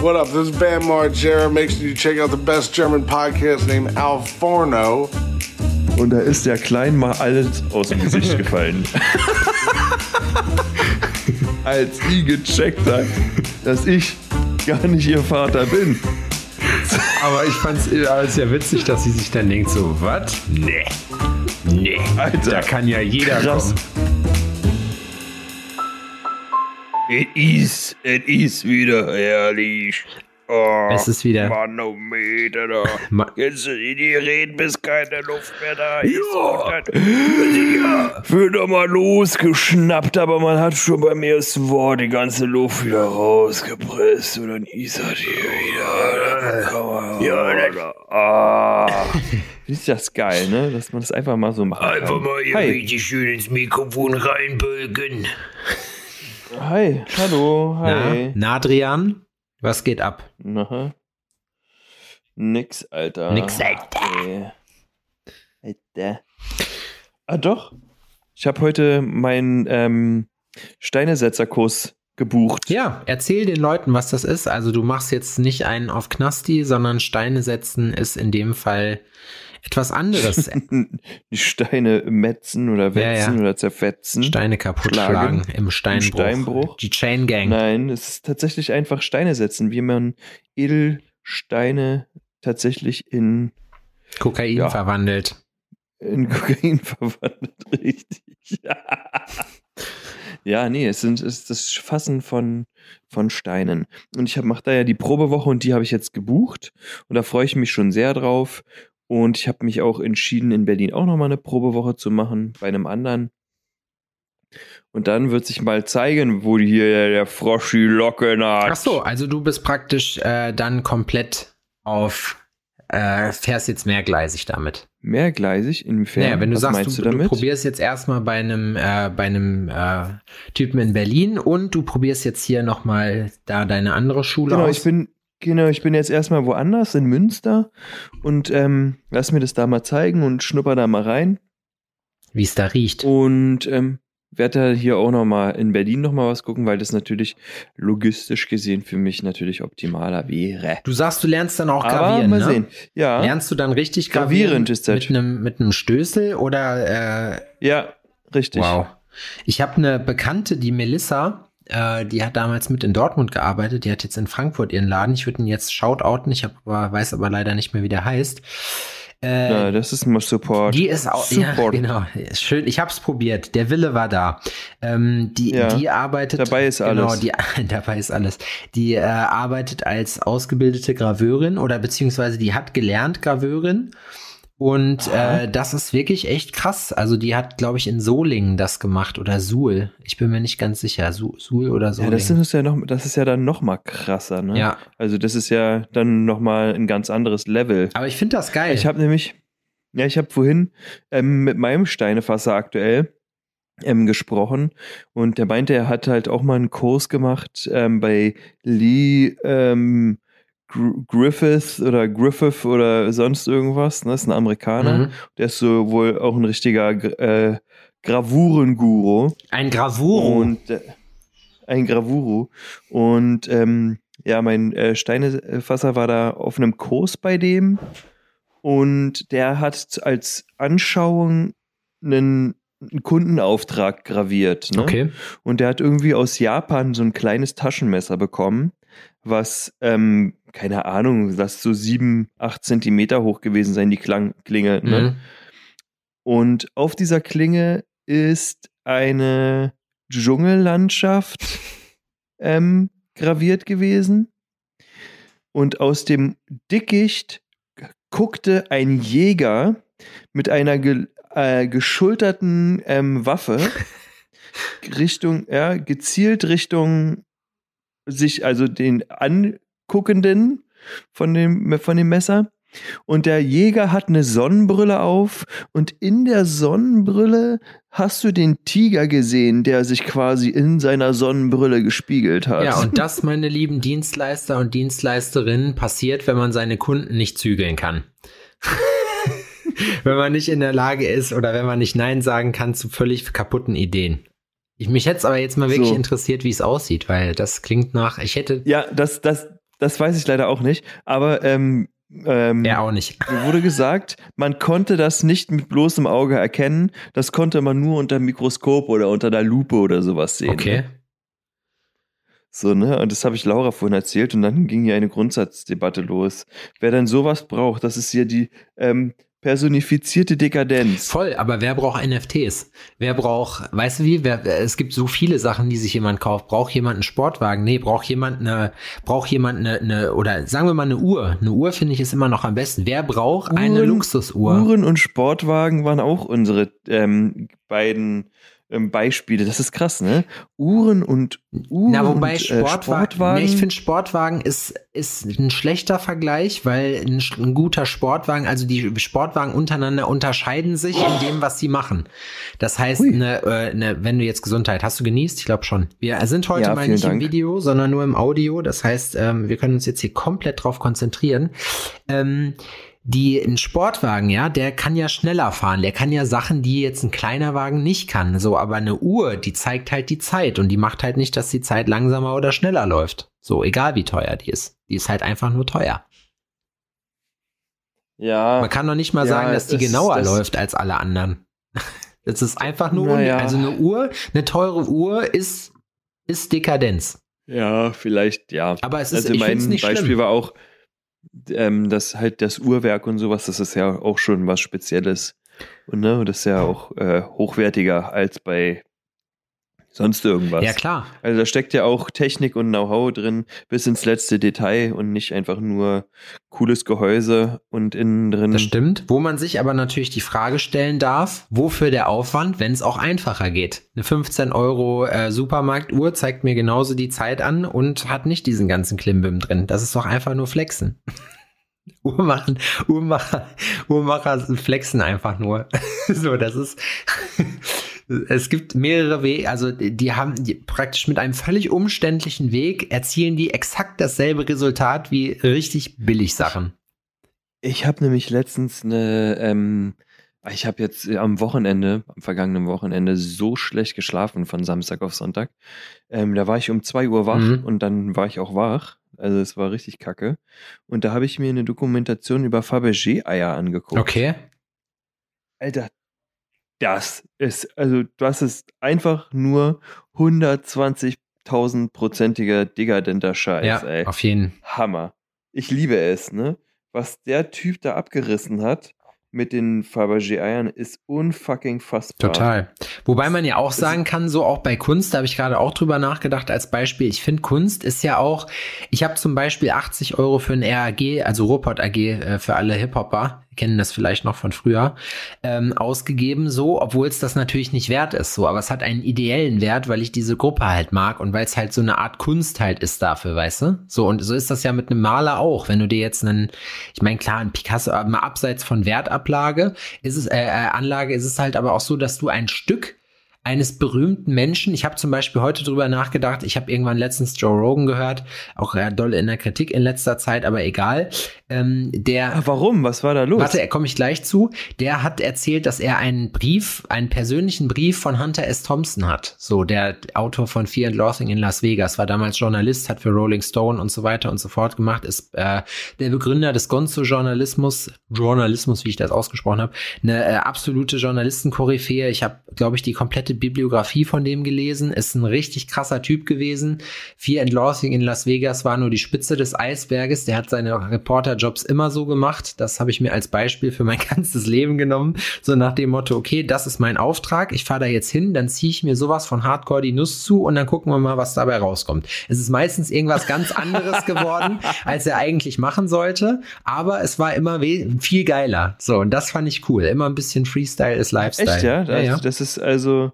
What up? This is Bam Margera. Make sure you check out the best German podcast named Al Forno. Und da ist der Klein mal alles aus dem Gesicht gefallen. Als sie gecheckt hat, dass ich gar nicht ihr Vater bin. Aber ich fand's äh, sehr witzig, dass sie sich dann denkt so, was? Nee. Nee. Alter, Da kann ja jeder krass. kommen. Es ist, es ist wieder herrlich. Oh, Es ist wieder- Manometer da. Ma- Jetzt die reden, bis keine Luft mehr da ist. Ja. ja. Wird doch mal losgeschnappt, aber man hat schon beim ersten Wort die ganze Luft wieder rausgepresst und dann ist das hier wieder. Ja, das, ah. Ist das geil, ne? Dass man das einfach mal so macht. Einfach mal hier Hi. richtig schön ins Mikrofon reinbögen. Hi, hallo, hi. na, Adrian, was geht ab? Na, nix, Alter. Nix, Alter. Nee. Alter. Ah, doch. Ich habe heute meinen ähm, Steinesetzerkurs gebucht. Ja, erzähl den Leuten, was das ist. Also du machst jetzt nicht einen auf Knasti, sondern Steine setzen ist in dem Fall etwas anderes. Die Steine metzen oder Ja, wetzen ja. oder zerfetzen. Steine kaputt Schlagen. schlagen im Steinbruch. Steinbruch. Die Chain Gang. Nein, es ist tatsächlich einfach Steine setzen, wie man Edelsteine tatsächlich in, Kokain Ja. verwandelt. in Kokain verwandelt. Richtig. Ja, nee, es sind es ist das Fassen von, von Steinen. Und ich mache da ja die Probewoche und die habe ich jetzt gebucht. Und da freue ich mich schon sehr drauf. Und ich habe mich auch entschieden, in Berlin auch nochmal eine Probewoche zu machen, bei einem anderen. Und dann wird sich mal zeigen, wo hier der, Froschi Locken hat. Ach so, also du bist praktisch äh, dann komplett auf, äh, fährst jetzt mehrgleisig damit. Mehrgleisig? Inwiefern? Naja, wenn du Was sagst, du, du du, probierst jetzt erstmal bei einem, äh, bei einem äh, Typen in Berlin und du probierst jetzt hier nochmal da deine andere Schule Genau, aus. ich bin, genau, ich bin jetzt erstmal woanders in Münster und ähm, lass mir das da mal zeigen und schnupper da mal rein. wie es da riecht. Und ähm, werde da hier auch nochmal in Berlin nochmal was gucken, weil das natürlich logistisch gesehen für mich natürlich optimaler wäre. Du sagst, du lernst dann auch Aber gravieren, mal ne? sehen. Ja, Lernst du dann richtig gravieren? Gravierend ist das. Mit einem, mit einem Stößel oder äh, ja, richtig. Wow. Ich habe eine Bekannte, die Melissa, äh, die hat damals mit in Dortmund gearbeitet, die hat jetzt in Frankfurt ihren Laden. Ich würde ihn jetzt shoutouten, ich aber, weiß aber leider nicht mehr, wie der heißt. Äh, Ja, das ist mal Support. die ist auch, ja, Support. genau, ist schön. Ich habe es probiert. Der Wille war da. Ähm, die, Ja, die arbeitet. dabei ist Genau, alles. die, dabei ist alles. Die äh, arbeitet als ausgebildete Graveurin oder beziehungsweise die hat gelernt Graveurin. Und äh, das ist wirklich echt krass. Also die hat, glaube ich, in Solingen das gemacht oder Suhl. Ich bin mir nicht ganz sicher. Su Suhl oder ja, Solingen. das ist ja noch, das ist ja dann noch mal krasser, ne? Ja. Also das ist ja dann noch mal ein ganz anderes Level. Aber ich finde das geil. Ich habe nämlich, ja, ich habe vorhin ähm, mit meinem Steinefasser aktuell ähm, gesprochen und der meinte, er hat halt auch mal einen Kurs gemacht ähm, bei Lee ähm, Gr Griffith oder Griffith oder sonst irgendwas. Ne? Das ist ein Amerikaner. Mhm. Der ist so wohl auch ein richtiger äh, Gravurenguru. Ein Gravuro. Und äh, ein Gravuru. Und ähm, ja, mein äh, Steinefasser war da auf einem Kurs bei dem. Und der hat als Anschauung einen, einen Kundenauftrag graviert. Ne? Okay. Und der hat irgendwie aus Japan so ein kleines Taschenmesser bekommen, was, ähm, keine Ahnung, das so sieben, acht Zentimeter hoch gewesen sein, die Klang Klinge. Ne? Mhm. Und auf dieser Klinge ist eine Dschungellandschaft ähm, graviert gewesen. Und aus dem Dickicht guckte ein Jäger mit einer ge äh, geschulterten ähm, Waffe Richtung, ja, gezielt Richtung sich, also den Anguckenden von dem, von dem Messer. Und der Jäger hat eine Sonnenbrille auf und in der Sonnenbrille hast du den Tiger gesehen, der sich quasi in seiner Sonnenbrille gespiegelt hat. Ja, und das, meine lieben Dienstleister und Dienstleisterinnen, passiert, wenn man seine Kunden nicht zügeln kann. wenn man nicht in der Lage ist oder wenn man nicht Nein sagen kann zu völlig kaputten Ideen. Ich, mich hätte es aber jetzt mal wirklich So. interessiert, wie es aussieht, weil das klingt nach, ich hätte, ja, das, das, das weiß ich leider auch nicht. Aber ähm, ähm, er auch nicht. Mir wurde gesagt, man konnte das nicht mit bloßem Auge erkennen. Das konnte man nur unter dem Mikroskop oder unter der Lupe oder sowas sehen. Okay. Ne? So, ne? Und das habe ich Laura vorhin erzählt und dann ging hier eine Grundsatzdebatte los. Wer denn sowas braucht, das ist hier die ähm, personifizierte Dekadenz. Voll, aber wer braucht NFTs? Wer braucht, weißt du wie, wer, es gibt so viele Sachen, die sich jemand kauft. Braucht jemand einen Sportwagen? Nee, braucht jemand eine, braucht jemand eine, eine oder sagen wir mal eine Uhr. Eine Uhr finde ich ist immer noch am besten. Wer braucht Uhren, eine Luxusuhr? Uhren und Sportwagen waren auch unsere ähm, beiden Beispiele. Das ist krass, ne? Uhren und Uhren Na, wobei und, Sportwagen, äh, Sportwagen. Nee, ich finde Sportwagen ist, ist ein schlechter Vergleich, weil ein, ein, guter Sportwagen, also die Sportwagen untereinander unterscheiden sich in dem, was sie machen. Das heißt, ne, äh, ne, wenn du jetzt Gesundheit, hast du genießt? Ich glaube schon. Wir sind heute Ja, mal nicht im Dank. Video, sondern nur im Audio. Das heißt, ähm, wir können uns jetzt hier komplett drauf konzentrieren. Ähm, die ein Sportwagen, ja, der kann ja schneller fahren, der kann ja Sachen, die jetzt ein kleiner Wagen nicht kann. So, aber eine Uhr, die zeigt halt die Zeit und die macht halt nicht, dass die Zeit langsamer oder schneller läuft. So, egal wie teuer die ist. Die ist halt einfach nur teuer. ja. Man kann doch nicht mal Ja, sagen, dass die genauer das- läuft als alle anderen. Das ist einfach nur, Naja. also eine Uhr, eine teure Uhr ist, ist Dekadenz. Ja, vielleicht, ja. Aber es ist, also ich mein es nicht Beispiel schlimm. war auch, ähm, dass halt das Uhrwerk und sowas, das ist ja auch schon was Spezielles. Und ne, das ist ja auch äh, hochwertiger als bei sonst irgendwas. Ja, klar. Also da steckt ja auch Technik und Know-how drin, bis ins letzte Detail und nicht einfach nur cooles Gehäuse und innen drin. Das stimmt. Wo man sich aber natürlich die Frage stellen darf, wofür der Aufwand, wenn es auch einfacher geht. Eine 15 Euro äh, Supermarktuhr zeigt mir genauso die Zeit an und hat nicht diesen ganzen Klimbim drin. Das ist doch einfach nur Flexen. Uhrmacher, Uhrmacher, Uhrmacher flexen einfach nur. so, das ist. Es gibt mehrere Wege, also die haben die praktisch mit einem völlig umständlichen Weg erzielen die exakt dasselbe Resultat wie richtig billig Sachen. Ich habe nämlich letztens eine, ähm, ich habe jetzt am Wochenende, am vergangenen Wochenende so schlecht geschlafen von Samstag auf Sonntag. Ähm, da war ich um 2 Uhr wach Mhm. und dann war ich auch wach. Also es war richtig kacke. Und da habe ich mir eine Dokumentation über Fabergé-Eier angeguckt. Okay. Alter, das ist, also das ist einfach nur 120.000-prozentiger dekadenter Scheiß, Ja, ey. auf jeden Hammer. Ich liebe es, ne? Was der Typ da abgerissen hat mit den Fabergé-Eiern ist unfucking fassbar. Total. Wobei man ja auch sagen kann, so auch bei Kunst, da habe ich gerade auch drüber nachgedacht als Beispiel. Ich finde, Kunst ist ja auch, ich habe zum Beispiel 80 Euro für ein RAG, also Ruhrpott AG äh, für alle Hip-Hopper, kennen das vielleicht noch von früher, ähm, ausgegeben, so, obwohl es das natürlich nicht wert ist, so, aber es hat einen ideellen Wert, weil ich diese Gruppe halt mag und weil es halt so eine Art Kunst halt ist dafür, weißt du? So, und so ist das ja mit einem Maler auch. Wenn du dir jetzt einen, ich meine, klar, ein Picasso, aber mal abseits von Wertablage, ist es, äh, äh, Anlage ist es halt aber auch so, dass du ein Stück eines berühmten Menschen. Ich habe zum Beispiel heute drüber nachgedacht. Ich habe irgendwann letztens Joe Rogan gehört, auch ja, doll in der Kritik in letzter Zeit, aber egal. Ähm, der Ah, warum? Was war da los? Warte, er komme ich gleich zu. Der hat erzählt, dass er einen Brief, einen persönlichen Brief von Hunter S. Thompson hat. So, der Autor von Fear and Loathing in Las Vegas, war damals Journalist, hat für Rolling Stone und so weiter und so fort gemacht, ist äh, der Begründer des Gonzo-Journalismus, Journalismus, wie ich das ausgesprochen habe, eine äh, absolute Journalistenkoryphäe. Ich habe, glaube ich, die komplette Bibliografie von dem gelesen. Ist ein richtig krasser Typ gewesen. Fear and Loathing in Las Vegas war nur die Spitze des Eisberges. Der hat seine Reporterjobs immer so gemacht. Das habe ich mir als Beispiel für mein ganzes Leben genommen. So nach dem Motto, okay, das ist mein Auftrag. Ich fahre da jetzt hin, dann ziehe ich mir sowas von Hardcore die Nuss zu und dann gucken wir mal, was dabei rauskommt. Es ist meistens irgendwas ganz anderes geworden, als er eigentlich machen sollte. Aber es war immer viel geiler. So, und das fand ich cool. Immer ein bisschen Freestyle ist Lifestyle. Echt, ja? ja, Das, ja. das ist also,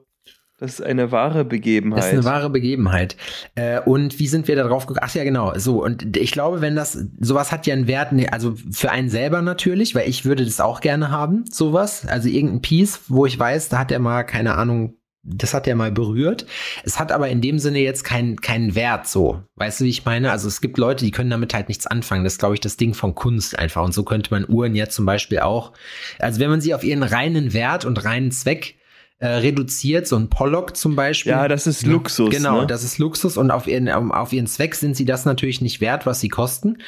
das ist eine wahre Begebenheit. Das ist eine wahre Begebenheit. Äh, und wie sind wir da drauf gekommen? Ach ja, genau. So, und ich glaube, wenn das, sowas hat ja einen Wert, ne, also für einen selber natürlich, weil ich würde das auch gerne haben, sowas. Also irgendein Piece, wo ich weiß, da hat er mal, keine Ahnung, das hat er mal berührt. Es hat aber in dem Sinne jetzt keinen keinen Wert so. Weißt du, wie ich meine? Also es gibt Leute, die können damit halt nichts anfangen. Das ist, glaube ich, das Ding von Kunst einfach. Und so könnte man Uhren jetzt zum Beispiel auch, also wenn man sie auf ihren reinen Wert und reinen Zweck äh, reduziert, so ein Pollock zum Beispiel. Ja, das ist Luxus. Genau, ne? das ist Luxus und auf ihren, auf ihren Zweck sind sie das natürlich nicht wert, was sie kosten.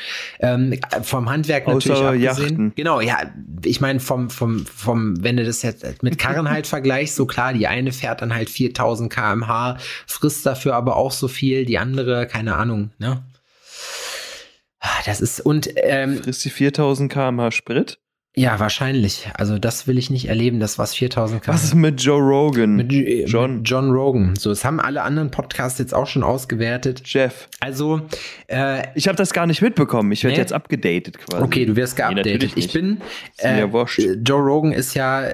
Ähm, vom Handwerk natürlich Außer abgesehen. Yachten. Genau, ja, ich meine vom, vom, vom, wenn du das jetzt mit Karren halt vergleichst, so klar, die eine fährt dann halt 4000 kmh, frisst dafür aber auch so viel, die andere, keine Ahnung, ne? Ah, Das ist, und ähm, Frisst die 4000 km/h Sprit? Ja, wahrscheinlich. Also das will ich nicht erleben, das was 4000 km. Was ist mit Joe Rogan? mit äh, John. mit John Rogan. So, das haben alle anderen Podcasts jetzt auch schon ausgewertet. Jeff. Also, äh, Ich habe das gar nicht mitbekommen. Ich werde Nee? jetzt abgedatet quasi. okay, du wirst Nee, geupdatet. natürlich ich nicht. bin, äh, ja wurscht. Joe Rogan ist ja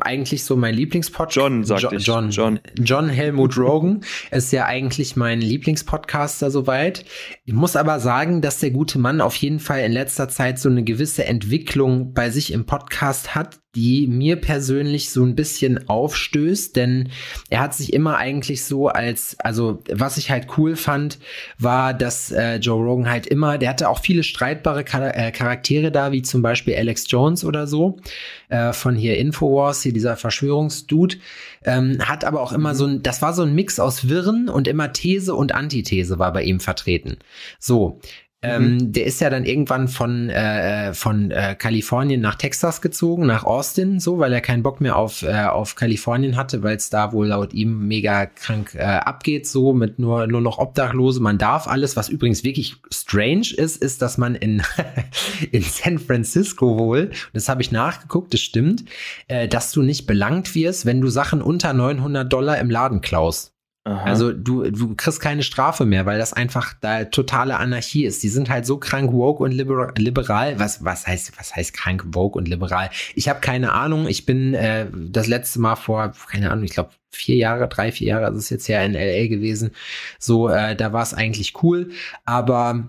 eigentlich so mein Lieblingspodcast. John, sagte Jo- ich. John, John. John Helmut Rogan ist ja eigentlich mein Lieblingspodcaster soweit. Ich muss aber sagen, dass der gute Mann auf jeden Fall in letzter Zeit so eine gewisse Entwicklung bei sich im Podcast hat, die mir persönlich so ein bisschen aufstößt, denn er hat sich immer eigentlich so als, also was ich halt cool fand, war, dass äh, Joe Rogan halt immer, der hatte auch viele streitbare Char äh, Charaktere da, wie zum Beispiel Alex Jones oder so, äh, von hier Infowars, hier dieser Verschwörungsdude, ähm, hat aber auch immer so ein, das war so ein Mix aus Wirren und immer These und Antithese war bei ihm vertreten. So. Ähm, der ist ja dann irgendwann von, äh, von äh, Kalifornien nach Texas gezogen, nach Austin, so, weil er keinen Bock mehr auf, äh, auf Kalifornien hatte, weil es da wohl laut ihm mega krank äh, abgeht, so mit nur, nur noch Obdachlose. Man darf alles, was übrigens wirklich strange ist, ist, dass man in, in San Francisco wohl, das habe ich nachgeguckt, das stimmt, äh, dass du nicht belangt wirst, wenn du Sachen unter 900 Dollar im Laden klaust. Aha. Also du, du kriegst keine Strafe mehr, weil das einfach da totale Anarchie ist. Die sind halt so krank woke und libera liberal. Was, was heißt, was heißt krank woke und liberal? Ich habe keine Ahnung. Ich bin äh, das letzte Mal vor, keine Ahnung, ich glaube vier Jahre, drei, vier Jahre, also ist jetzt ja in LA gewesen. So, äh, da war es eigentlich cool, aber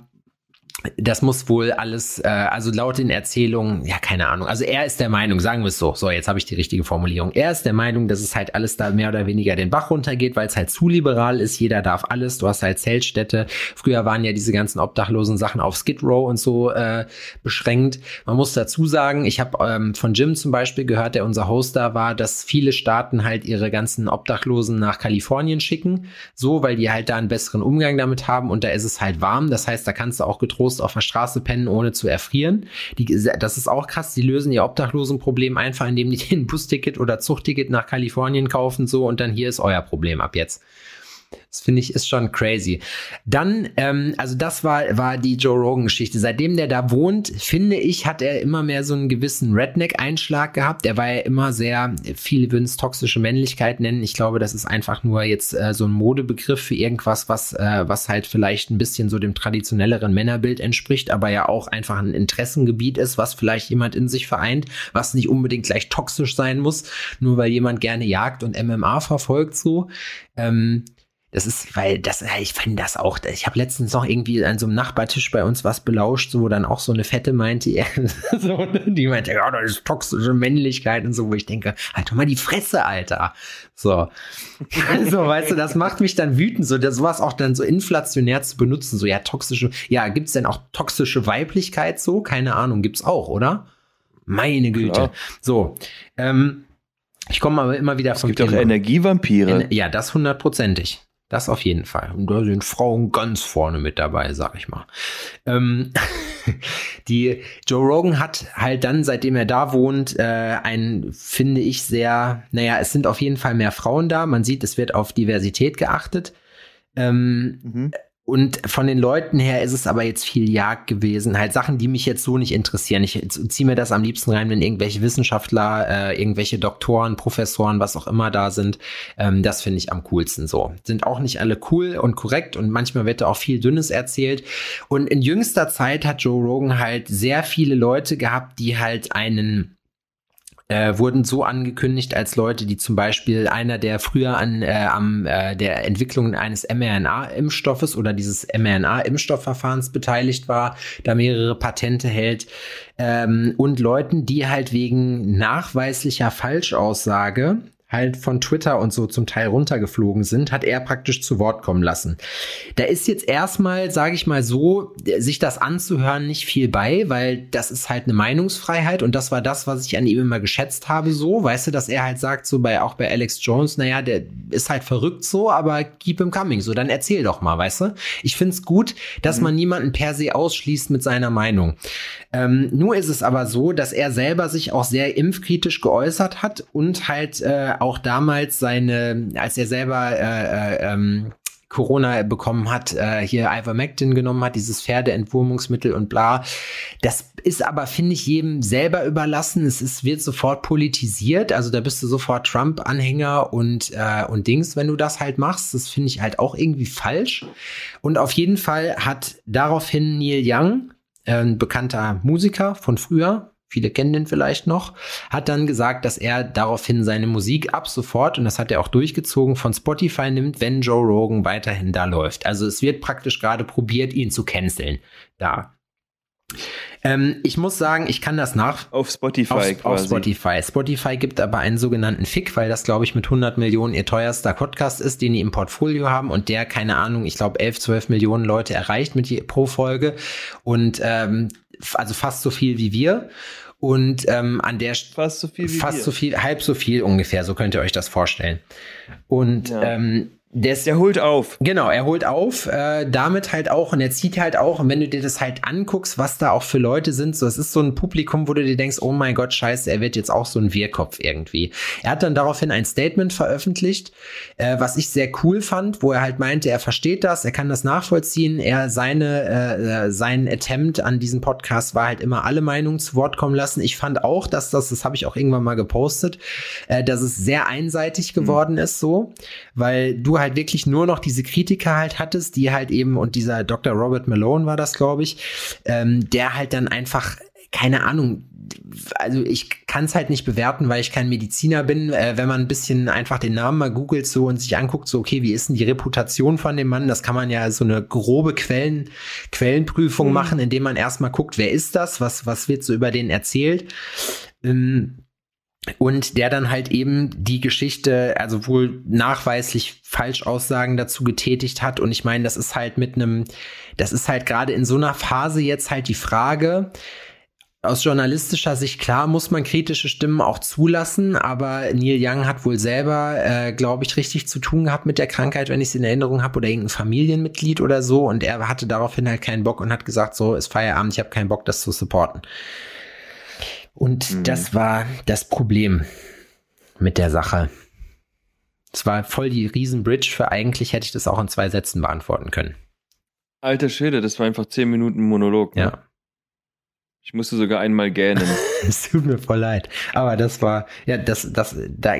das muss wohl alles, äh, also laut den Erzählungen, ja, keine Ahnung. Also er ist der Meinung, sagen wir es so, so, jetzt habe ich die richtige Formulierung. Er ist der Meinung, dass es halt alles da mehr oder weniger den Bach runtergeht, weil es halt zu liberal ist. Jeder darf alles. Du hast halt Zeltstädte. Früher waren ja diese ganzen obdachlosen Sachen auf Skid Row und so äh, beschränkt. Man muss dazu sagen, ich habe ähm, von Jim zum Beispiel gehört, der unser Host da war, dass viele Staaten halt ihre ganzen Obdachlosen nach Kalifornien schicken, so, weil die halt da einen besseren Umgang damit haben und da ist es halt warm. Das heißt, da kannst du auch getrost auf der Straße pennen, ohne zu erfrieren. Die, das ist auch krass. Die lösen ihr Obdachlosenproblem einfach, indem die den Busticket oder Zuchtticket nach Kalifornien kaufen, so und dann hier ist euer Problem ab jetzt. Das finde ich ist schon crazy. Dann, ähm, also das war, war die Joe Rogan-Geschichte. Seitdem der da wohnt, finde ich, hat er immer mehr so einen gewissen Redneck-Einschlag gehabt. Er war ja immer sehr, viele würden es toxische Männlichkeit nennen. Ich glaube, das ist einfach nur jetzt äh, so ein Modebegriff für irgendwas, was, äh, was halt vielleicht ein bisschen so dem traditionelleren Männerbild entspricht, aber ja auch einfach ein Interessengebiet ist, was vielleicht jemand in sich vereint, was nicht unbedingt gleich toxisch sein muss, nur weil jemand gerne Jagd und MMA verfolgt so. Ähm, das ist, weil das, ich finde das auch. Ich habe letztens noch irgendwie an so einem Nachbartisch bei uns was belauscht, wo dann auch so eine Fette meinte, so, die meinte, ja, das ist toxische Männlichkeit und so, wo ich denke, halt doch mal die Fresse, Alter. So. Also, weißt du, das macht mich dann wütend, so das sowas auch dann so inflationär zu benutzen. So, ja, toxische, ja, gibt's denn auch toxische Weiblichkeit so? Keine Ahnung, gibt's auch, oder? Meine Güte. Klar. So. Ähm, ich komme aber immer wieder es vom gibt auch Energievampire. ja, das hundertprozentig. Das auf jeden Fall. Und da sind Frauen ganz vorne mit dabei, sag ich mal. Ähm, die Joe Rogan hat halt dann, seitdem er da wohnt, äh, ein, finde ich, sehr, naja, es sind auf jeden Fall mehr Frauen da. Man sieht, es wird auf Diversität geachtet. Ähm, mhm. Und von den Leuten her ist es aber jetzt viel Jagd gewesen. Halt Sachen, die mich jetzt so nicht interessieren. Ich ziehe mir das am liebsten rein, wenn irgendwelche Wissenschaftler, äh, irgendwelche Doktoren, Professoren, was auch immer da sind. Ähm, das finde ich am coolsten so. Sind auch nicht alle cool und korrekt und manchmal wird da auch viel Dünnes erzählt. Und in jüngster Zeit hat Joe Rogan halt sehr viele Leute gehabt, die halt einen äh, wurden so angekündigt als Leute, die zum Beispiel einer, der früher an äh, am äh, der Entwicklung eines mRNA-Impfstoffes oder dieses mRNA-Impfstoffverfahrens beteiligt war, da mehrere Patente hält ähm, und Leuten, die halt wegen nachweislicher Falschaussage halt von Twitter und so zum Teil runtergeflogen sind, hat er praktisch zu Wort kommen lassen. Da ist jetzt erstmal, sage ich mal so, sich das anzuhören nicht viel bei, weil das ist halt eine Meinungsfreiheit und das war das, was ich an ihm immer geschätzt habe, so, weißt du, dass er halt sagt, so bei auch bei Alex Jones, naja, der ist halt verrückt so, aber keep him coming, so, dann erzähl doch mal, weißt du? Ich find's gut, dass mhm. man niemanden per se ausschließt mit seiner Meinung. Ähm, nur ist es aber so, dass er selber sich auch sehr impfkritisch geäußert hat und halt äh, auch damals seine, als er selber äh, äh, ähm, Corona bekommen hat, äh, hier Ivermectin genommen hat, dieses Pferdeentwurmungsmittel und bla. Das ist aber, finde ich, jedem selber überlassen. Es ist, wird sofort politisiert. Also da bist du sofort Trump-Anhänger und, äh, und Dings, wenn du das halt machst. Das finde ich halt auch irgendwie falsch. Und auf jeden Fall hat daraufhin Neil Young, äh, ein bekannter Musiker von früher, viele kennen den vielleicht noch, hat dann gesagt, dass er daraufhin seine Musik ab sofort, und das hat er auch durchgezogen, von Spotify nimmt, wenn Joe Rogan weiterhin da läuft. Also es wird praktisch gerade probiert, ihn zu canceln. Da. Ähm, ich muss sagen, ich kann das nach. Auf Spotify auf. Auf Spotify. Spotify gibt aber einen sogenannten Fick, weil das, glaube ich, mit 100 Millionen ihr teuerster Podcast ist, den die im Portfolio haben und der, keine Ahnung, ich glaube, 11, 12 Millionen Leute erreicht mit je, pro Folge und ähm, also fast so viel wie wir. Und ähm, an der fast so viel wie fast so viel, halb so viel ungefähr, so könnt ihr euch das vorstellen. Und ja. ähm, des, der holt auf. Genau, er holt auf, äh, damit halt auch und er zieht halt auch und wenn du dir das halt anguckst, was da auch für Leute sind, so es ist so ein Publikum, wo du dir denkst, oh mein Gott, scheiße, er wird jetzt auch so ein Wirrkopf irgendwie. Er hat dann daraufhin ein Statement veröffentlicht, äh, was ich sehr cool fand, wo er halt meinte, er versteht das, er kann das nachvollziehen, er seine äh, äh sein Attempt an diesem Podcast war halt immer alle Meinungen zu Wort kommen lassen. Ich fand auch, dass das, das habe ich auch irgendwann mal gepostet, äh, dass es sehr einseitig geworden mhm. ist so, weil du halt wirklich nur noch diese Kritiker halt hattest, die halt eben, und dieser Dr. Robert Malone war das, glaube ich, ähm, der halt dann einfach, keine Ahnung, also ich kann es halt nicht bewerten, weil ich kein Mediziner bin. Äh, wenn man ein bisschen einfach den Namen mal googelt so und sich anguckt, so okay, wie ist denn die Reputation von dem Mann? Das kann man ja so eine grobe Quellen, Quellenprüfung mhm. machen, indem man erstmal guckt, wer ist das, was was wird so über den erzählt. Ähm, und der dann halt eben die Geschichte, also wohl nachweislich Falschaussagen dazu getätigt hat. Und ich meine, das ist halt mit einem, das ist halt gerade in so einer Phase jetzt halt die Frage, aus journalistischer Sicht, klar, muss man kritische Stimmen auch zulassen, aber Neil Young hat wohl selber, äh, glaube ich, richtig zu tun gehabt mit der Krankheit, wenn ich es in Erinnerung habe, oder irgendein Familienmitglied oder so. Und er hatte daraufhin halt keinen Bock und hat gesagt, so, ist Feierabend, ich habe keinen Bock, das zu supporten. Und mhm. das war das Problem mit der Sache. Es war voll die Riesenbridge für eigentlich hätte ich das auch in zwei Sätzen beantworten können. Alter Schwede, das war einfach zehn Minuten Monolog. Ne? Ja. Ich musste sogar einmal gähnen. es tut mir voll leid. Aber das war, ja, das, das, da,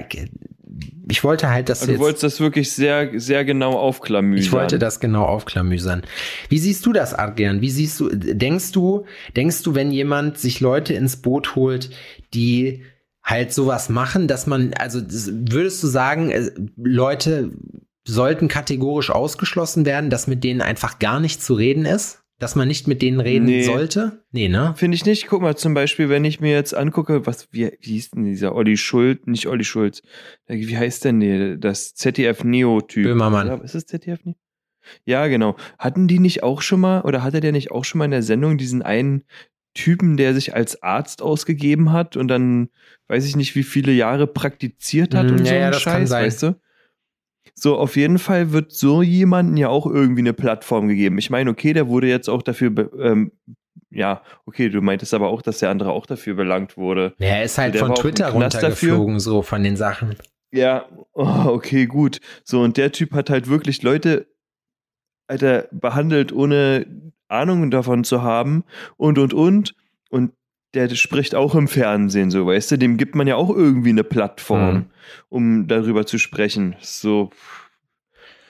ich wollte halt, dass also du wolltest das wirklich sehr, sehr genau aufklamüsern. Ich wollte das genau aufklamüsern. Wie siehst du das, Adrian? Wie siehst du, denkst du, denkst du, wenn jemand sich Leute ins Boot holt, die halt sowas machen, dass man, also würdest du sagen, äh, Leute sollten kategorisch ausgeschlossen werden, dass mit denen einfach gar nicht zu reden ist? Dass man nicht mit denen reden nee. sollte? Nee, ne? Finde ich nicht. Guck mal, zum Beispiel, wenn ich mir jetzt angucke, was, wie, wie hieß denn dieser Olli Schulz, nicht Olli Schulz, wie heißt denn der, das ZDF-Neo-Typ? Böhmermann. Ja, ist es ZDF-Neo? Ja, genau. Hatten die nicht auch schon mal, oder hatte der nicht auch schon mal in der Sendung diesen einen Typen, der sich als Arzt ausgegeben hat und dann, weiß ich nicht, wie viele Jahre praktiziert hat mm, und ja, so ja, das Scheiß, kann sein. weißt du? So, auf jeden Fall wird so jemanden ja auch irgendwie eine Plattform gegeben. Ich meine, okay, der wurde jetzt auch dafür, ähm, ja, okay, du meintest aber auch, dass der andere auch dafür belangt wurde. Ja, er ist halt von Twitter runtergeflogen, dafür. so von den Sachen. Ja, oh, okay, gut. So, und der Typ hat halt wirklich Leute, Alter, behandelt, ohne Ahnung davon zu haben und, und, und. Und der spricht auch im Fernsehen, so, weißt du, dem gibt man ja auch irgendwie eine Plattform, mhm. um darüber zu sprechen. So,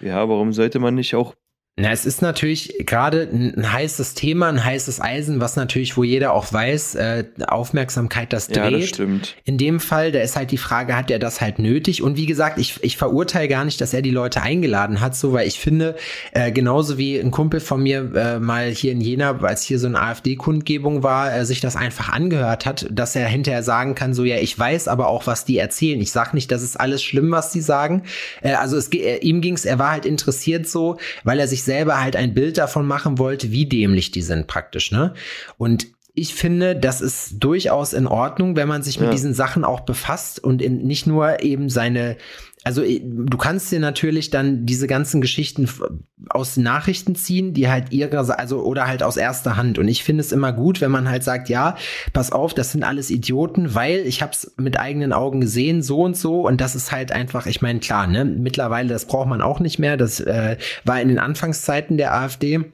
ja, warum sollte man nicht auch Na, es ist natürlich gerade ein heißes Thema, ein heißes Eisen, was natürlich, wo jeder auch weiß, äh, Aufmerksamkeit das dreht. Ja, das stimmt. In dem Fall, da ist halt die Frage, hat er das halt nötig? Und wie gesagt, ich, ich verurteile gar nicht, dass er die Leute eingeladen hat, so, weil ich finde, äh, genauso wie ein Kumpel von mir äh, mal hier in Jena, als hier so eine AfD-Kundgebung war, äh, sich das einfach angehört hat, dass er hinterher sagen kann, so, ja, ich weiß aber auch, was die erzählen. Ich sag nicht, das ist alles schlimm, was die sagen. Äh, also es, äh, ihm ging's, er war halt interessiert so, weil er sich selber halt ein Bild davon machen wollte, wie dämlich die sind praktisch, ne? Und ich finde, das ist durchaus in Ordnung, wenn man sich mit ja. diesen Sachen auch befasst und in, nicht nur eben seine also äh, du kannst dir natürlich dann diese ganzen Geschichten aus Nachrichten ziehen, die halt ihre, also oder halt aus erster Hand. Und ich finde es immer gut, wenn man halt sagt, ja, pass auf, das sind alles Idioten, weil ich habe es mit eigenen Augen gesehen, so und so. Und das ist halt einfach, ich meine, klar, ne, mittlerweile, das braucht man auch nicht mehr. Das äh, war in den Anfangszeiten der AfD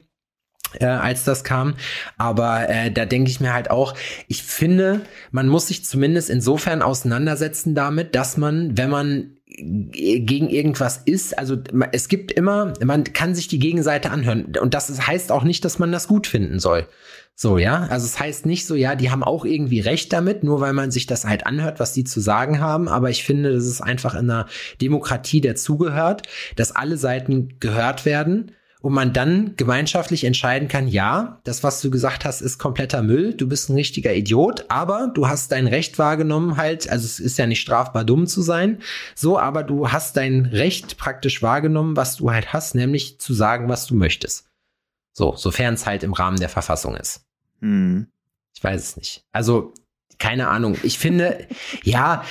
äh, als das kam. Aber äh, da denke ich mir halt auch, ich finde, man muss sich zumindest insofern auseinandersetzen damit, dass man, wenn man gegen irgendwas ist, also es gibt immer, man kann sich die Gegenseite anhören. Und das heißt auch nicht, dass man das gut finden soll. So, ja, also es heißt nicht so, ja, die haben auch irgendwie recht damit, nur weil man sich das halt anhört, was die zu sagen haben, aber ich finde, das ist einfach in einer Demokratie dazugehört, dass alle Seiten gehört werden und man dann gemeinschaftlich entscheiden kann, ja, das, was du gesagt hast, ist kompletter Müll, du bist ein richtiger Idiot, aber du hast dein Recht wahrgenommen halt, also es ist ja nicht strafbar dumm zu sein, so, aber du hast dein Recht praktisch wahrgenommen, was du halt hast, nämlich zu sagen, was du möchtest. So, sofern es halt im Rahmen der Verfassung ist. Hm. Ich weiß es nicht. Also, keine Ahnung. Ich finde, ja,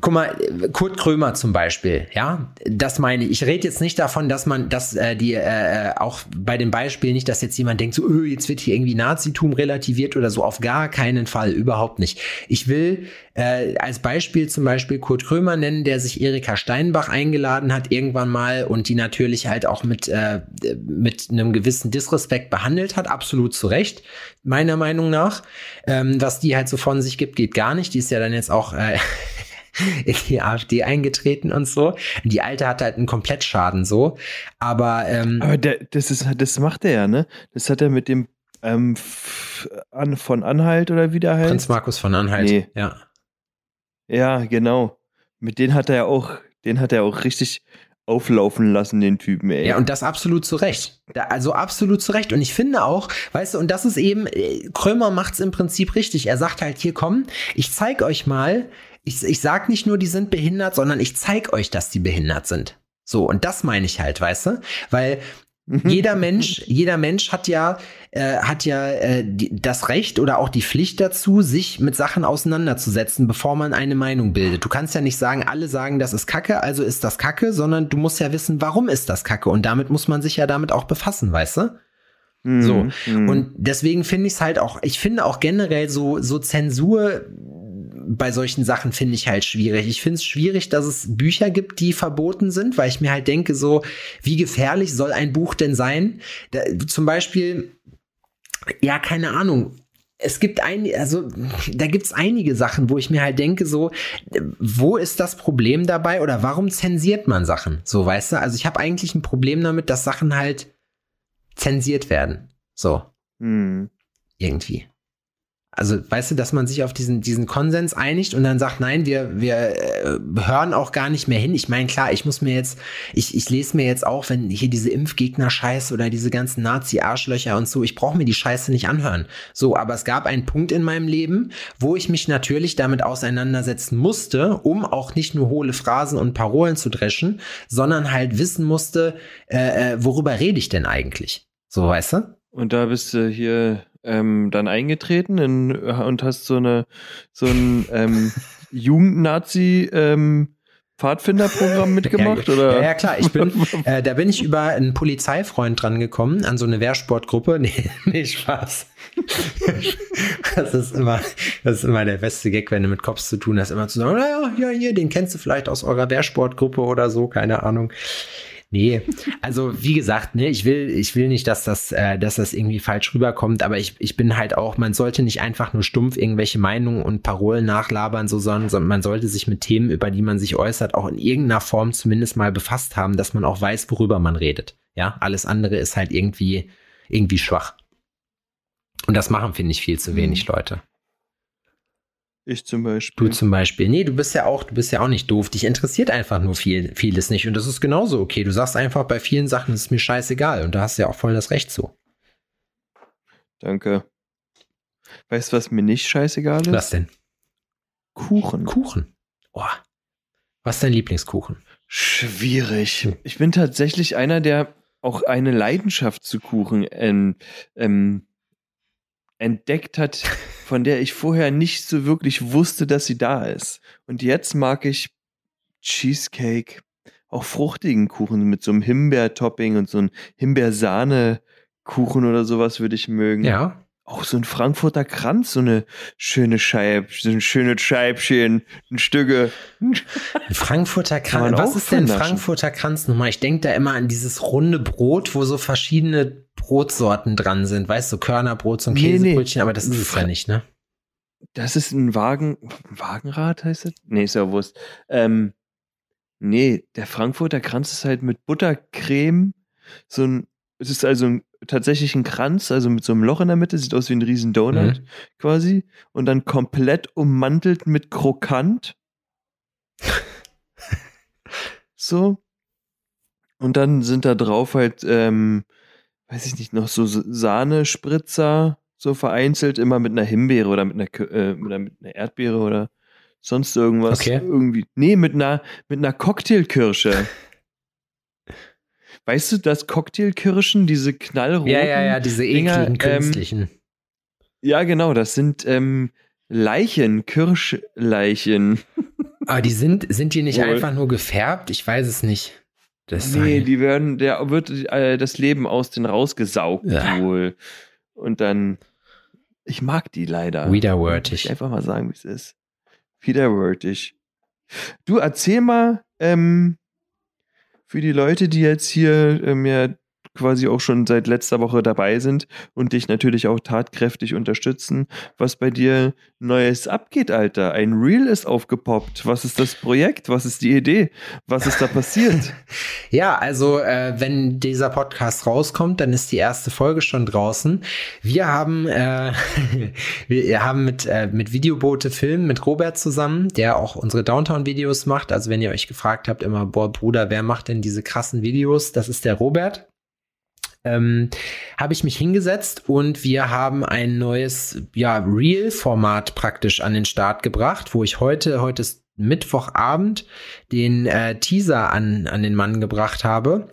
guck mal, Kurt Krömer zum Beispiel, ja, das meine ich. Ich rede jetzt nicht davon, dass man, dass äh, die äh, auch bei dem Beispiel nicht, dass jetzt jemand denkt, so, öh, jetzt wird hier irgendwie Nazitum relativiert oder so, auf gar keinen Fall, überhaupt nicht. Ich will äh, als Beispiel zum Beispiel Kurt Krömer nennen, der sich Erika Steinbach eingeladen hat irgendwann mal und die natürlich halt auch mit äh, mit einem gewissen Disrespekt behandelt hat, absolut zu Recht, meiner Meinung nach. Ähm, was die halt so von sich gibt, geht gar nicht. Die ist ja dann jetzt auch äh, in die AfD eingetreten und so. Die alte hat halt einen Komplettschaden so. Aber, ähm, aber der, das ist, das macht er ja, ne? Das hat er mit dem ähm, an, von Anhalt oder wie der heißt. Prinz Markus von Anhalt. Nee. Ja. Ja, genau. Mit denen hat er ja auch, den hat er auch richtig auflaufen lassen, den Typen, ey. Ja, und das absolut zu Recht. Da, also absolut zu Recht. Und ich finde auch, weißt du, und das ist eben, äh, Krömer macht's im Prinzip richtig. Er sagt halt, hier komm, ich zeig euch mal, ich, ich sag nicht nur, die sind behindert, sondern ich zeig euch, dass die behindert sind. So, und das meine ich halt, weißt du? Weil mhm. jeder Mensch, jeder Mensch hat ja, äh, hat ja äh, die, das Recht oder auch die Pflicht dazu, sich mit Sachen auseinanderzusetzen, bevor man eine Meinung bildet. Du kannst ja nicht sagen, alle sagen, das ist Kacke, also ist das Kacke, sondern du musst ja wissen, warum ist das Kacke. Und damit muss man sich ja damit auch befassen, weißt du? So. Mm. Und deswegen finde ich es halt auch, ich finde auch generell so, so Zensur bei solchen Sachen finde ich halt schwierig. Ich finde es schwierig, dass es Bücher gibt, die verboten sind, weil ich mir halt denke, so, wie gefährlich soll ein Buch denn sein? Da, zum Beispiel, ja, keine Ahnung. Es gibt ein, also da gibt es einige Sachen, wo ich mir halt denke, so, wo ist das Problem dabei oder warum zensiert man Sachen? So, weißt du? Also ich habe eigentlich ein Problem damit, dass Sachen halt zensiert werden. So. Hm. Irgendwie. Also, weißt du, dass man sich auf diesen, diesen Konsens einigt und dann sagt, nein, wir, wir äh, hören auch gar nicht mehr hin. Ich meine, klar, ich muss mir jetzt, ich, ich lese mir jetzt auch, wenn hier diese Impfgegner-Scheiße oder diese ganzen Nazi-Arschlöcher und so, ich brauche mir die Scheiße nicht anhören. So, aber es gab einen Punkt in meinem Leben, wo ich mich natürlich damit auseinandersetzen musste, um auch nicht nur hohle Phrasen und Parolen zu dreschen, sondern halt wissen musste, äh, äh worüber rede ich denn eigentlich? So, weißt du? Und da bist du hier ähm, dann eingetreten in, und hast so eine so ein ähm, Jugendnazi ähm, Pfadfinderprogramm mitgemacht ja, oder? Ja, ja klar. Ich bin, äh, da bin ich über einen Polizeifreund dran gekommen an so eine Wehrsportgruppe. Nee, nee Spaß. das ist immer, das ist immer der beste Gag, wenn du mit Cops zu tun hast, immer zu sagen, naja, ja, hier, den kennst du vielleicht aus eurer Wehrsportgruppe oder so, keine Ahnung. Nee, also wie gesagt, ne, ich will, ich will nicht, dass das, äh, dass das irgendwie falsch rüberkommt, aber ich, ich bin halt auch, man sollte nicht einfach nur stumpf irgendwelche Meinungen und Parolen nachlabern, so, sondern, sondern man sollte sich mit Themen, über die man sich äußert, auch in irgendeiner Form zumindest mal befasst haben, dass man auch weiß, worüber man redet. Ja, alles andere ist halt irgendwie, irgendwie schwach. Und das machen, finde ich, viel zu wenig mhm. Leute. Ich zum Beispiel. Du zum Beispiel. Nee, du bist ja auch, du bist ja auch nicht doof. Dich interessiert einfach nur viel, vieles nicht. Und das ist genauso okay. Du sagst einfach, bei vielen Sachen ist es mir scheißegal. Und da hast du ja auch voll das Recht zu. Danke. Weißt du, was mir nicht scheißegal ist? Was denn? Kuchen. Kuchen. Oh. Was ist dein Lieblingskuchen? Schwierig. Hm. Ich bin tatsächlich einer, der auch eine Leidenschaft zu Kuchen ähm, ähm, entdeckt hat, von der ich vorher nicht so wirklich wusste, dass sie da ist. Und jetzt mag ich Cheesecake, auch fruchtigen Kuchen mit so einem Himbeer-Topping und so einem Himbeersahne-Kuchen oder sowas würde ich mögen. Ja. Auch so ein Frankfurter Kranz, so eine schöne Scheibe, so ein schönes Scheibchen, ein Stücke. Ein Frankfurter Kranz. Was ist denn Frankfurter Kranz nochmal? Ich denke da immer an dieses runde Brot, wo so verschiedene Brotsorten dran sind. Weißt du, so Körnerbrot, so ein nee, Käsebrötchen, nee. aber das ist es ja nicht, ne? Das ist ein Wagen, Wagenrad heißt es? Nee, ist ja Wurst. Ähm, nee, der Frankfurter Kranz ist halt mit Buttercreme, so ein, es ist also ein tatsächlich ein Kranz, also mit so einem Loch in der Mitte, sieht aus wie ein riesen Donut mhm. quasi. Und dann komplett ummantelt mit Krokant. so. Und dann sind da drauf halt, ähm, weiß ich nicht, noch so Sahnespritzer, so vereinzelt, immer mit einer Himbeere oder mit einer, äh, oder mit einer Erdbeere oder sonst irgendwas. Okay. Irgendwie. Nee, mit einer, mit einer Cocktailkirsche. Weißt du, dass Cocktailkirschen, diese knallroten. Ja, ja, ja, diese ekligen Dinger, ähm, künstlichen. Ähm, ja, genau, das sind ähm, Leichen, Kirschleichen. Aber die sind, sind die nicht Wohl. einfach nur gefärbt? Ich weiß es nicht. Das nee, die werden, der wird äh, das Leben aus den rausgesaugt ja. wohl. Und dann, ich mag die leider. Widerwärtig. Ich einfach mal sagen, wie es ist. Widerwärtig. Du erzähl mal, ähm, für die Leute, die jetzt hier ähm, ja quasi auch schon seit letzter Woche dabei sind und dich natürlich auch tatkräftig unterstützen, was bei dir Neues abgeht, Alter. Ein Reel ist aufgepoppt. Was ist das Projekt? Was ist die Idee? Was ist da passiert? ja, also äh, wenn dieser Podcast rauskommt, dann ist die erste Folge schon draußen. Wir haben, äh, wir haben mit, äh, mit Videobote Film mit Robert zusammen, der auch unsere Downtown-Videos macht. Also wenn ihr euch gefragt habt, immer, boah, Bruder, wer macht denn diese krassen Videos? Das ist der Robert ähm, habe ich mich hingesetzt und wir haben ein neues ja, Real-Format praktisch an den Start gebracht, wo ich heute, heute ist Mittwochabend den äh, Teaser an, an den Mann gebracht habe.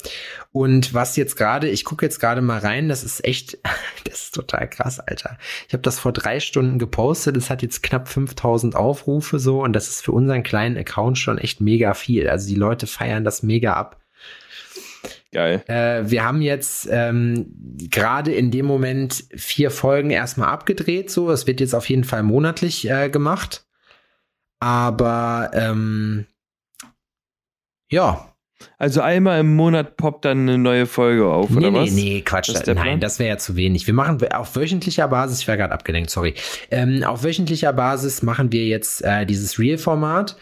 Und was jetzt gerade, ich gucke jetzt gerade mal rein, das ist echt, das ist total krass, Alter. Ich habe das vor drei Stunden gepostet, es hat jetzt knapp 5000 Aufrufe so und das ist für unseren kleinen Account schon echt mega viel. Also die Leute feiern das mega ab. Geil. Äh, wir haben jetzt ähm, gerade in dem Moment vier Folgen erstmal abgedreht. So, es wird jetzt auf jeden Fall monatlich äh, gemacht. Aber ähm, ja. Also einmal im Monat poppt dann eine neue Folge auf, nee, oder nee, was? Nee, nee, Quatsch. Das nein, das wäre ja zu wenig. Wir machen auf wöchentlicher Basis, ich war gerade abgelenkt, sorry. Ähm, auf wöchentlicher Basis machen wir jetzt äh, dieses Real-Format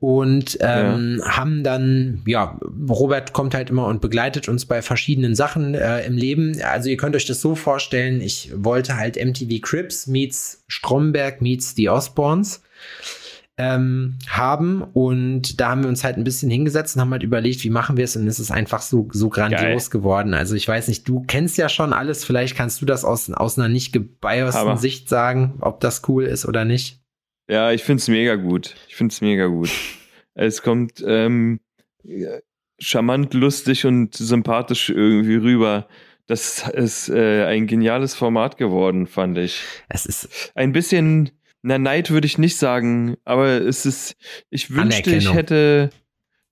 und ähm, ja. haben dann, ja, Robert kommt halt immer und begleitet uns bei verschiedenen Sachen äh, im Leben. Also ihr könnt euch das so vorstellen, ich wollte halt MTV Crips meets Stromberg meets die Osborns ähm, haben und da haben wir uns halt ein bisschen hingesetzt und haben halt überlegt, wie machen wir es und es ist einfach so, so grandios Geil. geworden. Also ich weiß nicht, du kennst ja schon alles, vielleicht kannst du das aus, aus einer nicht gebiasten Sicht sagen, ob das cool ist oder nicht. Ja, ich find's mega gut. Ich find's mega gut. Es kommt ähm, charmant, lustig und sympathisch irgendwie rüber. Das ist äh, ein geniales Format geworden, fand ich. Es ist ein bisschen, na Neid würde ich nicht sagen, aber es ist, ich wünschte, ich hätte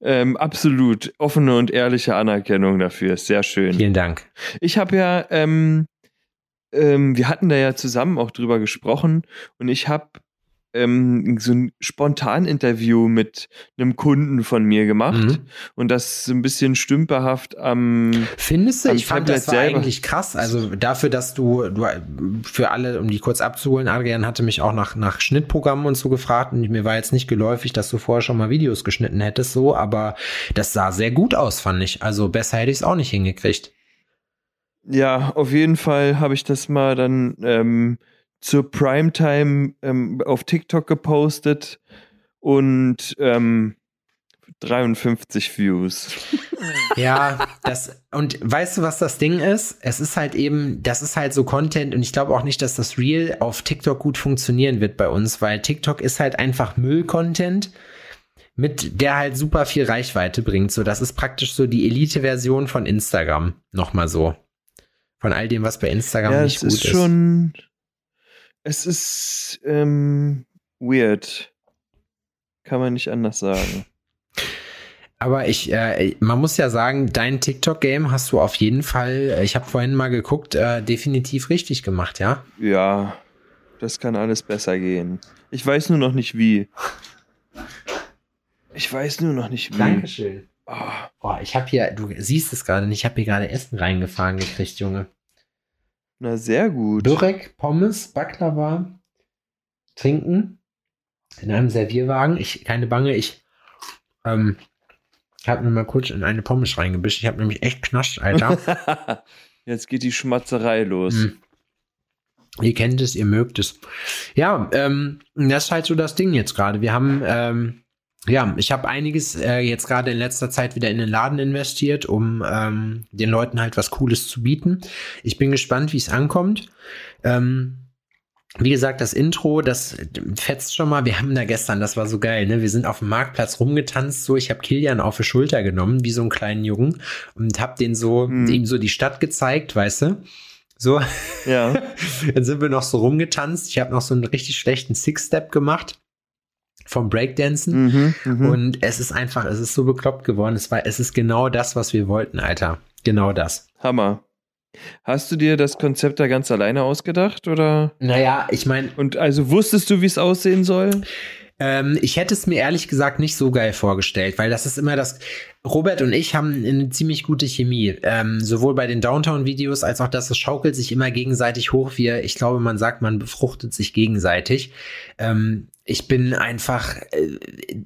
ähm, absolut offene und ehrliche Anerkennung dafür. Sehr schön. Vielen Dank. Ich habe ja, ähm, ähm, wir hatten da ja zusammen auch drüber gesprochen und ich habe ähm, so ein Spontan-Interview mit einem Kunden von mir gemacht Mhm. und das so ein bisschen stümperhaft am Findest du? Am Ich fand Tablet das war selber. eigentlich krass. Also dafür, dass du, du für alle, um die kurz abzuholen, Adrian hatte mich auch nach, nach Schnittprogrammen und so gefragt und mir war jetzt nicht geläufig, dass du vorher schon mal Videos geschnitten hättest, so, aber das sah sehr gut aus, fand ich. Also besser hätte ich es auch nicht hingekriegt. Ja, auf jeden Fall habe ich das mal dann ähm, zur Primetime ähm, auf TikTok gepostet und ähm, 53 Views. Ja, das, und weißt du, was das Ding ist? Es ist halt eben, das ist halt so Content und ich glaube auch nicht, dass das Reel auf TikTok gut funktionieren wird bei uns, weil TikTok ist halt einfach Müll-Content, mit der halt super viel Reichweite bringt. So, das ist praktisch so die Elite-Version von Instagram. Nochmal so. Von all dem, was bei Instagram ja, nicht gut ist ist. Es ist ähm, weird. Kann man nicht anders sagen. Aber ich, äh, man muss ja sagen, dein TikTok-Game hast du auf jeden Fall, äh, ich habe vorhin mal geguckt, äh, definitiv richtig gemacht, ja? Ja, das kann alles besser gehen. Ich weiß nur noch nicht wie. Ich weiß nur noch nicht wie. Dankeschön. Ah, Oh, ich habe hier, du siehst es gerade nicht, ich habe hier gerade Essen reingefahren gekriegt, Junge. Na, sehr gut. Börek, Pommes, Baklava, Trinken in einem Servierwagen. Ich, keine Bange, ich ähm, habe mir mal kurz in eine Pommes reingebischt. Ich habe nämlich echt knascht, Alter. Jetzt geht die Schmatzerei los. Hm. Ihr kennt es, ihr mögt es. Ja, ähm, das ist halt so das Ding jetzt gerade. Wir haben, ähm, ja, ich habe einiges äh, jetzt gerade in letzter Zeit wieder in den Laden investiert, um ähm, den Leuten halt was Cooles zu bieten. Ich bin gespannt, wie es ankommt. Ähm, wie gesagt, das Intro, das fetzt schon mal. Wir haben da gestern, das war so geil, ne? Wir sind auf dem Marktplatz rumgetanzt, so. Ich habe Kilian auf die Schulter genommen, wie so einen kleinen Jungen, und habe den so, Hm. ihm so die Stadt gezeigt, weißt du? So, Ja. dann sind wir noch so rumgetanzt. Ich habe noch so einen richtig schlechten Six-Step gemacht vom Breakdancen. Mhm, mhm. Und es ist einfach, es ist so bekloppt geworden. Es war, es ist genau das, was wir wollten, Alter. Genau das. Hammer. Hast du dir das Konzept da ganz alleine ausgedacht oder? Naja, ich meine, Und also wusstest du, wie es aussehen soll? Ähm, ich hätte es mir ehrlich gesagt nicht so geil vorgestellt, weil das ist immer das. Robert und ich haben eine ziemlich gute Chemie. Ähm, sowohl bei den Downtown-Videos als auch das, es schaukelt sich immer gegenseitig hoch. Wir, ich glaube, man sagt, man befruchtet sich gegenseitig. Ähm, ich bin einfach, äh,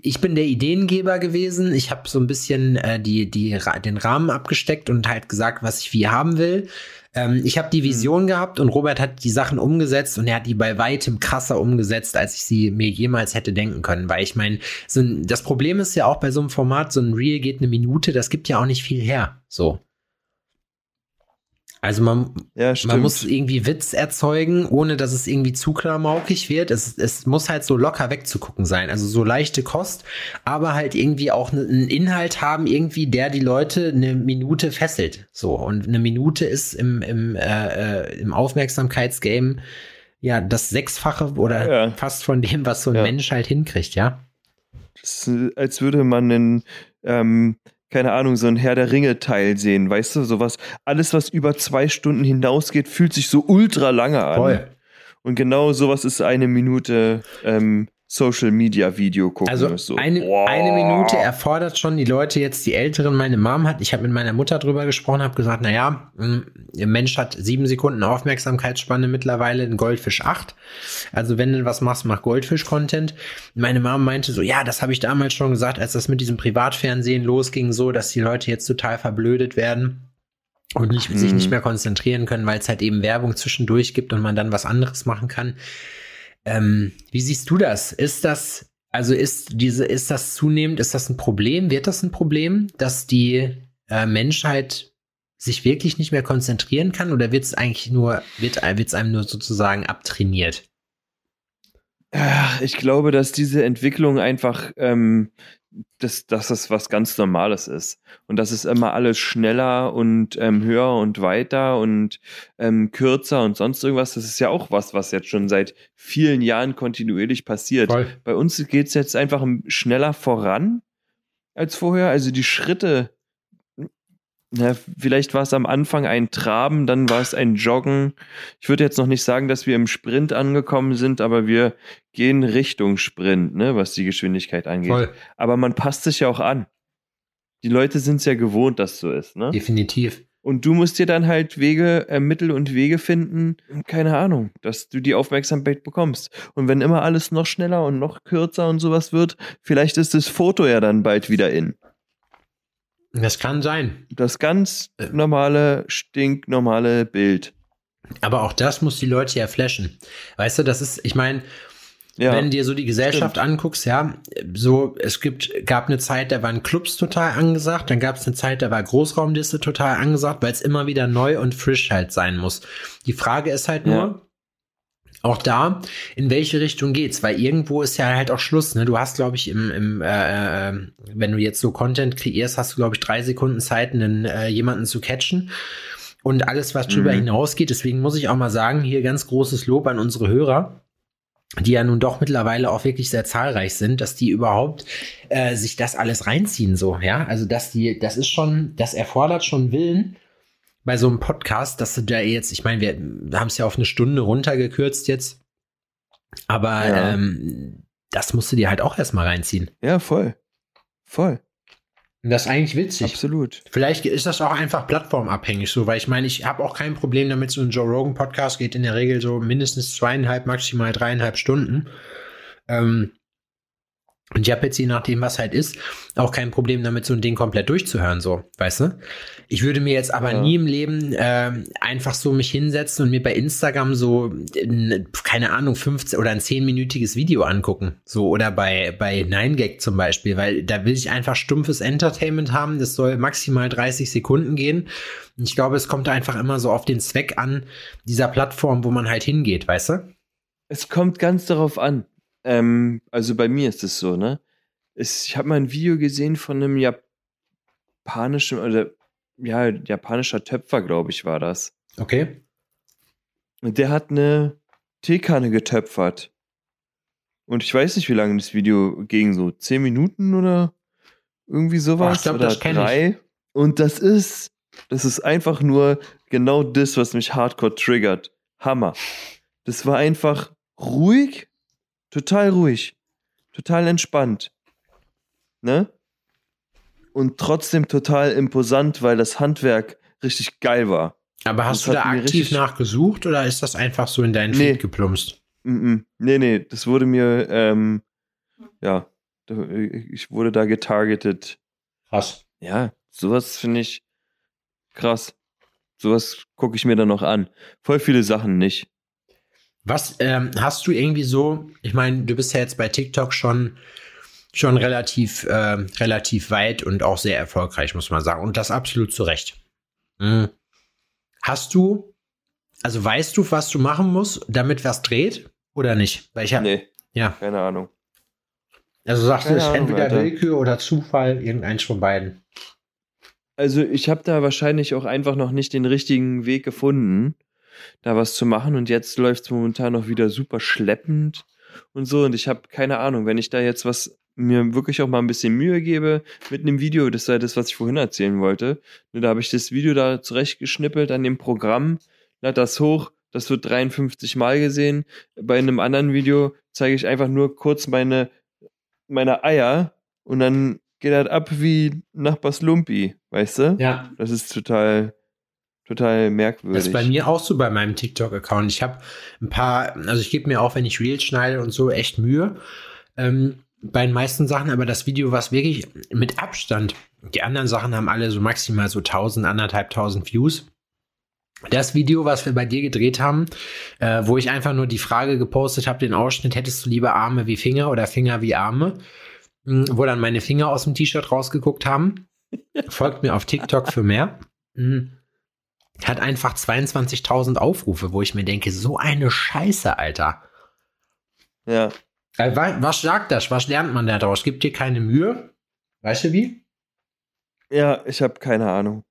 ich bin der Ideengeber gewesen. Ich habe so ein bisschen äh, die, die, den Rahmen abgesteckt und halt gesagt, was ich wie haben will. Ähm, ich habe die Vision gehabt und Robert hat die Sachen umgesetzt und er hat die bei weitem krasser umgesetzt, als ich sie mir jemals hätte denken können. Weil ich meine, so ein, das Problem ist ja auch bei so einem Format, so ein Reel geht eine Minute, das gibt ja auch nicht viel her. So. Also man, Ja, man muss irgendwie Witz erzeugen, ohne dass es irgendwie zu klamaukig wird. Es, es muss halt so locker wegzugucken sein. Also so leichte Kost, aber halt irgendwie auch ne- einen Inhalt haben, irgendwie, der die Leute eine Minute fesselt. So. Und eine Minute ist im, im, äh, äh, im Aufmerksamkeitsgame ja das Sechsfache oder Ja. fast von dem, was so ein Ja. Mensch halt hinkriegt, ja. Das ist, als würde man einen, ähm, keine Ahnung, so ein Herr der Ringe-Teil sehen, weißt du, sowas. Alles, was über zwei Stunden hinausgeht, fühlt sich so ultra lange an. Und genau sowas ist eine Minute ähm, Social Media Video gucken. Also so, eine, wow. eine Minute erfordert schon die Leute jetzt, die Älteren, meine Mom hat, ich habe mit meiner Mutter drüber gesprochen, habe gesagt, naja, der Mensch hat sieben Sekunden Aufmerksamkeitsspanne mittlerweile, ein Goldfisch acht. Also wenn du was machst, mach Goldfisch-Content. Meine Mom meinte so, ja, das habe ich damals schon gesagt, als das mit diesem Privatfernsehen losging, so, dass die Leute jetzt total verblödet werden und nicht, sich Mhm. nicht mehr konzentrieren können, weil es halt eben Werbung zwischendurch gibt und man dann was anderes machen kann. Ähm, wie siehst du das? Ist das, also ist diese, ist das zunehmend, ist das ein Problem? Wird das ein Problem, dass die äh, Menschheit sich wirklich nicht mehr konzentrieren kann oder wird es eigentlich nur, wird es einem nur sozusagen abtrainiert? Ich glaube, dass diese Entwicklung einfach, ähm, dass, dass das was ganz Normales ist. Und dass es immer alles schneller und ähm, höher und weiter und ähm, kürzer und sonst irgendwas. Das ist ja auch was, was jetzt schon seit vielen Jahren kontinuierlich passiert. Voll. Bei uns geht es jetzt einfach schneller voran als vorher. Also die Schritte Na, vielleicht war es am Anfang ein Traben, dann war es ein Joggen. Ich würde jetzt noch nicht sagen, dass wir im Sprint angekommen sind, aber wir gehen Richtung Sprint, ne, was die Geschwindigkeit angeht. Voll. Aber man passt sich ja auch an. Die Leute sind es ja gewohnt, dass so ist, ne? Definitiv. Und du musst dir dann halt Wege, äh, Mittel und Wege finden, keine Ahnung, dass du die Aufmerksamkeit bekommst. Und wenn immer alles noch schneller und noch kürzer und sowas wird, vielleicht ist das Foto ja dann bald wieder in. Das kann sein. Das ganz Äh. normale, stinknormale Bild. Aber auch das muss die Leute ja flashen. Weißt du, das ist, ich meine, Ja. wenn du dir so die Gesellschaft anguckst, ja, so, es gibt, gab eine Zeit, da waren Clubs total angesagt, dann gab es eine Zeit, da war Großraumliste total angesagt, weil es immer wieder neu und frisch halt sein muss. Die Frage ist halt nur, Ja. Auch da, in welche Richtung geht's? Weil irgendwo ist ja halt auch Schluss, ne? Du hast, glaube ich, im, im äh, äh, wenn du jetzt so Content kreierst, hast du, glaube ich, drei Sekunden Zeit, einen, äh, jemanden zu catchen. Und alles, was drüber Mhm. hinausgeht, deswegen muss ich auch mal sagen, hier ganz großes Lob an unsere Hörer, die ja nun doch mittlerweile auch wirklich sehr zahlreich sind, dass die überhaupt äh, sich das alles reinziehen, so, ja. Also, dass die, das ist schon, das erfordert schon Willen bei so einem Podcast, dass du da jetzt, ich meine, wir haben es ja auf eine Stunde runtergekürzt jetzt, aber Ja. ähm, das musst du dir halt auch erstmal reinziehen. ja, voll. Voll. Und das ist eigentlich witzig. Absolut. Vielleicht ist das auch einfach plattformabhängig so, weil ich meine, ich habe auch kein Problem damit, so ein Joe Rogan Podcast geht in der Regel so mindestens zweieinhalb, maximal dreieinhalb Stunden. Ähm, und ich habe jetzt je nachdem, was halt ist, auch kein Problem damit, so ein Ding komplett durchzuhören, so, weißt du? Ich würde mir jetzt aber Ja. nie im Leben ähm, einfach so mich hinsetzen und mir bei Instagram so, keine Ahnung, 15 oder ein 10-minütiges Video angucken. So, oder bei, bei 9gag zum Beispiel, weil da will ich einfach stumpfes Entertainment haben. Das soll maximal 30 Sekunden gehen. Und ich glaube, es kommt einfach immer so auf den Zweck an, dieser Plattform, wo man halt hingeht, weißt du? Es kommt ganz darauf an. Ähm, also bei mir ist es so, ne? Es, ich habe mal ein Video gesehen von einem japanischen oder ja, japanischer Töpfer, glaube ich, war das. Okay. Und der hat eine Teekanne getöpfert. Und ich weiß nicht, wie lange das Video ging, so zehn Minuten oder irgendwie sowas. Ach, ich glaub, oder das kenn ich. drei. Und das ist, das ist einfach nur genau das, was mich hardcore triggert. Hammer. Das war einfach ruhig, total ruhig, total entspannt. Ne? Und trotzdem total imposant, weil das Handwerk richtig geil war. Aber hast Das du da aktiv nachgesucht oder ist das einfach so in deinen Nee. Feed geplumpst? Mm. Nee, nee, das wurde mir, ähm, ja, ich wurde da getargetet. Krass. Ja, sowas finde ich krass. Sowas gucke ich mir dann noch an. Voll viele Sachen nicht. Was ähm, hast du irgendwie so, ich meine, du bist ja jetzt bei TikTok schon, schon relativ, ähm, relativ weit und auch sehr erfolgreich, muss man sagen. Und das absolut zu Recht. Mhm. Hast du, also weißt du, was du machen musst, damit was dreht oder nicht? Weil ich hab, Nee, ja, keine Ahnung. also sagst du, Keine es ist entweder Alter. Willkür oder Zufall, irgendeins von beiden. Also ich habe da wahrscheinlich auch einfach noch nicht den richtigen Weg gefunden, da was zu machen. Und jetzt läuft es momentan noch wieder super schleppend und so. Und ich habe keine Ahnung, wenn ich da jetzt was mir wirklich auch mal ein bisschen Mühe gebe mit einem Video, das war das, was ich vorhin erzählen wollte. Ne, Da habe ich das Video da zurechtgeschnippelt an dem Programm, lade das hoch, das wird 53 Mal gesehen. Bei einem anderen Video zeige ich einfach nur kurz meine, meine Eier und dann geht das ab wie Nachbars Lumpi, weißt du? Ja. Das ist total, total merkwürdig. Das ist bei mir auch so bei meinem TikTok-Account. Ich habe ein paar, also ich gebe mir auch, wenn ich Reels schneide und so, echt Mühe. Ähm, bei den meisten Sachen, aber das Video, was wirklich mit Abstand, die anderen Sachen haben alle so maximal so 1000, anderthalbtausend Views. Das Video, was wir bei dir gedreht haben, äh, wo ich einfach nur die Frage gepostet habe, den Ausschnitt, hättest du lieber Arme wie Finger oder Finger wie Arme, mh, wo dann meine Finger aus dem T-Shirt rausgeguckt haben. Folgt mir auf TikTok für mehr. Mhm hat einfach 22.000 Aufrufe, wo ich mir denke, so eine Scheiße, Alter. ja. Äh, wa- Was sagt das? Was lernt man da draus? Gibt dir keine Mühe? Weißt du wie? ja, ich habe keine Ahnung.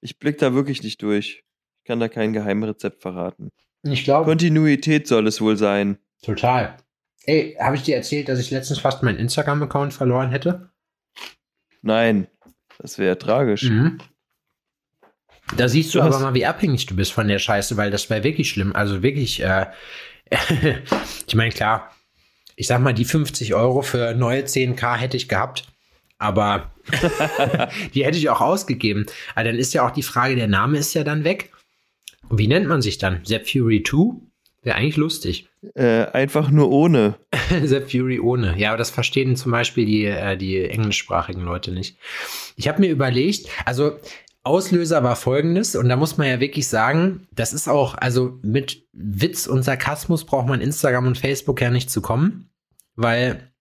Ich blick da wirklich nicht durch. Ich kann da kein Geheimrezept verraten. Ich glaube, Kontinuität soll es wohl sein. total. Ey, habe ich dir erzählt, dass ich letztens fast meinen Instagram-Account verloren hätte? Nein, das wäre tragisch. Mhm. Da siehst du Was? aber mal, wie abhängig du bist von der Scheiße, weil das wäre wirklich schlimm. Also wirklich, äh, ich meine, klar, ich sag mal, die 50 Euro für neue 10k hätte ich gehabt, aber die hätte ich auch ausgegeben. Aber dann ist ja auch die Frage, der Name ist ja dann weg. Und wie nennt man sich dann? Zap Fury 2? Wäre eigentlich lustig. Äh, einfach nur ohne. Zap Fury ohne. Ja, aber das verstehen zum Beispiel die, äh, die englischsprachigen Leute nicht. Ich habe mir überlegt, also Auslöser war folgendes, und da muss man ja wirklich sagen, das ist auch, also mit Witz und Sarkasmus braucht man Instagram und Facebook ja nicht zu kommen, weil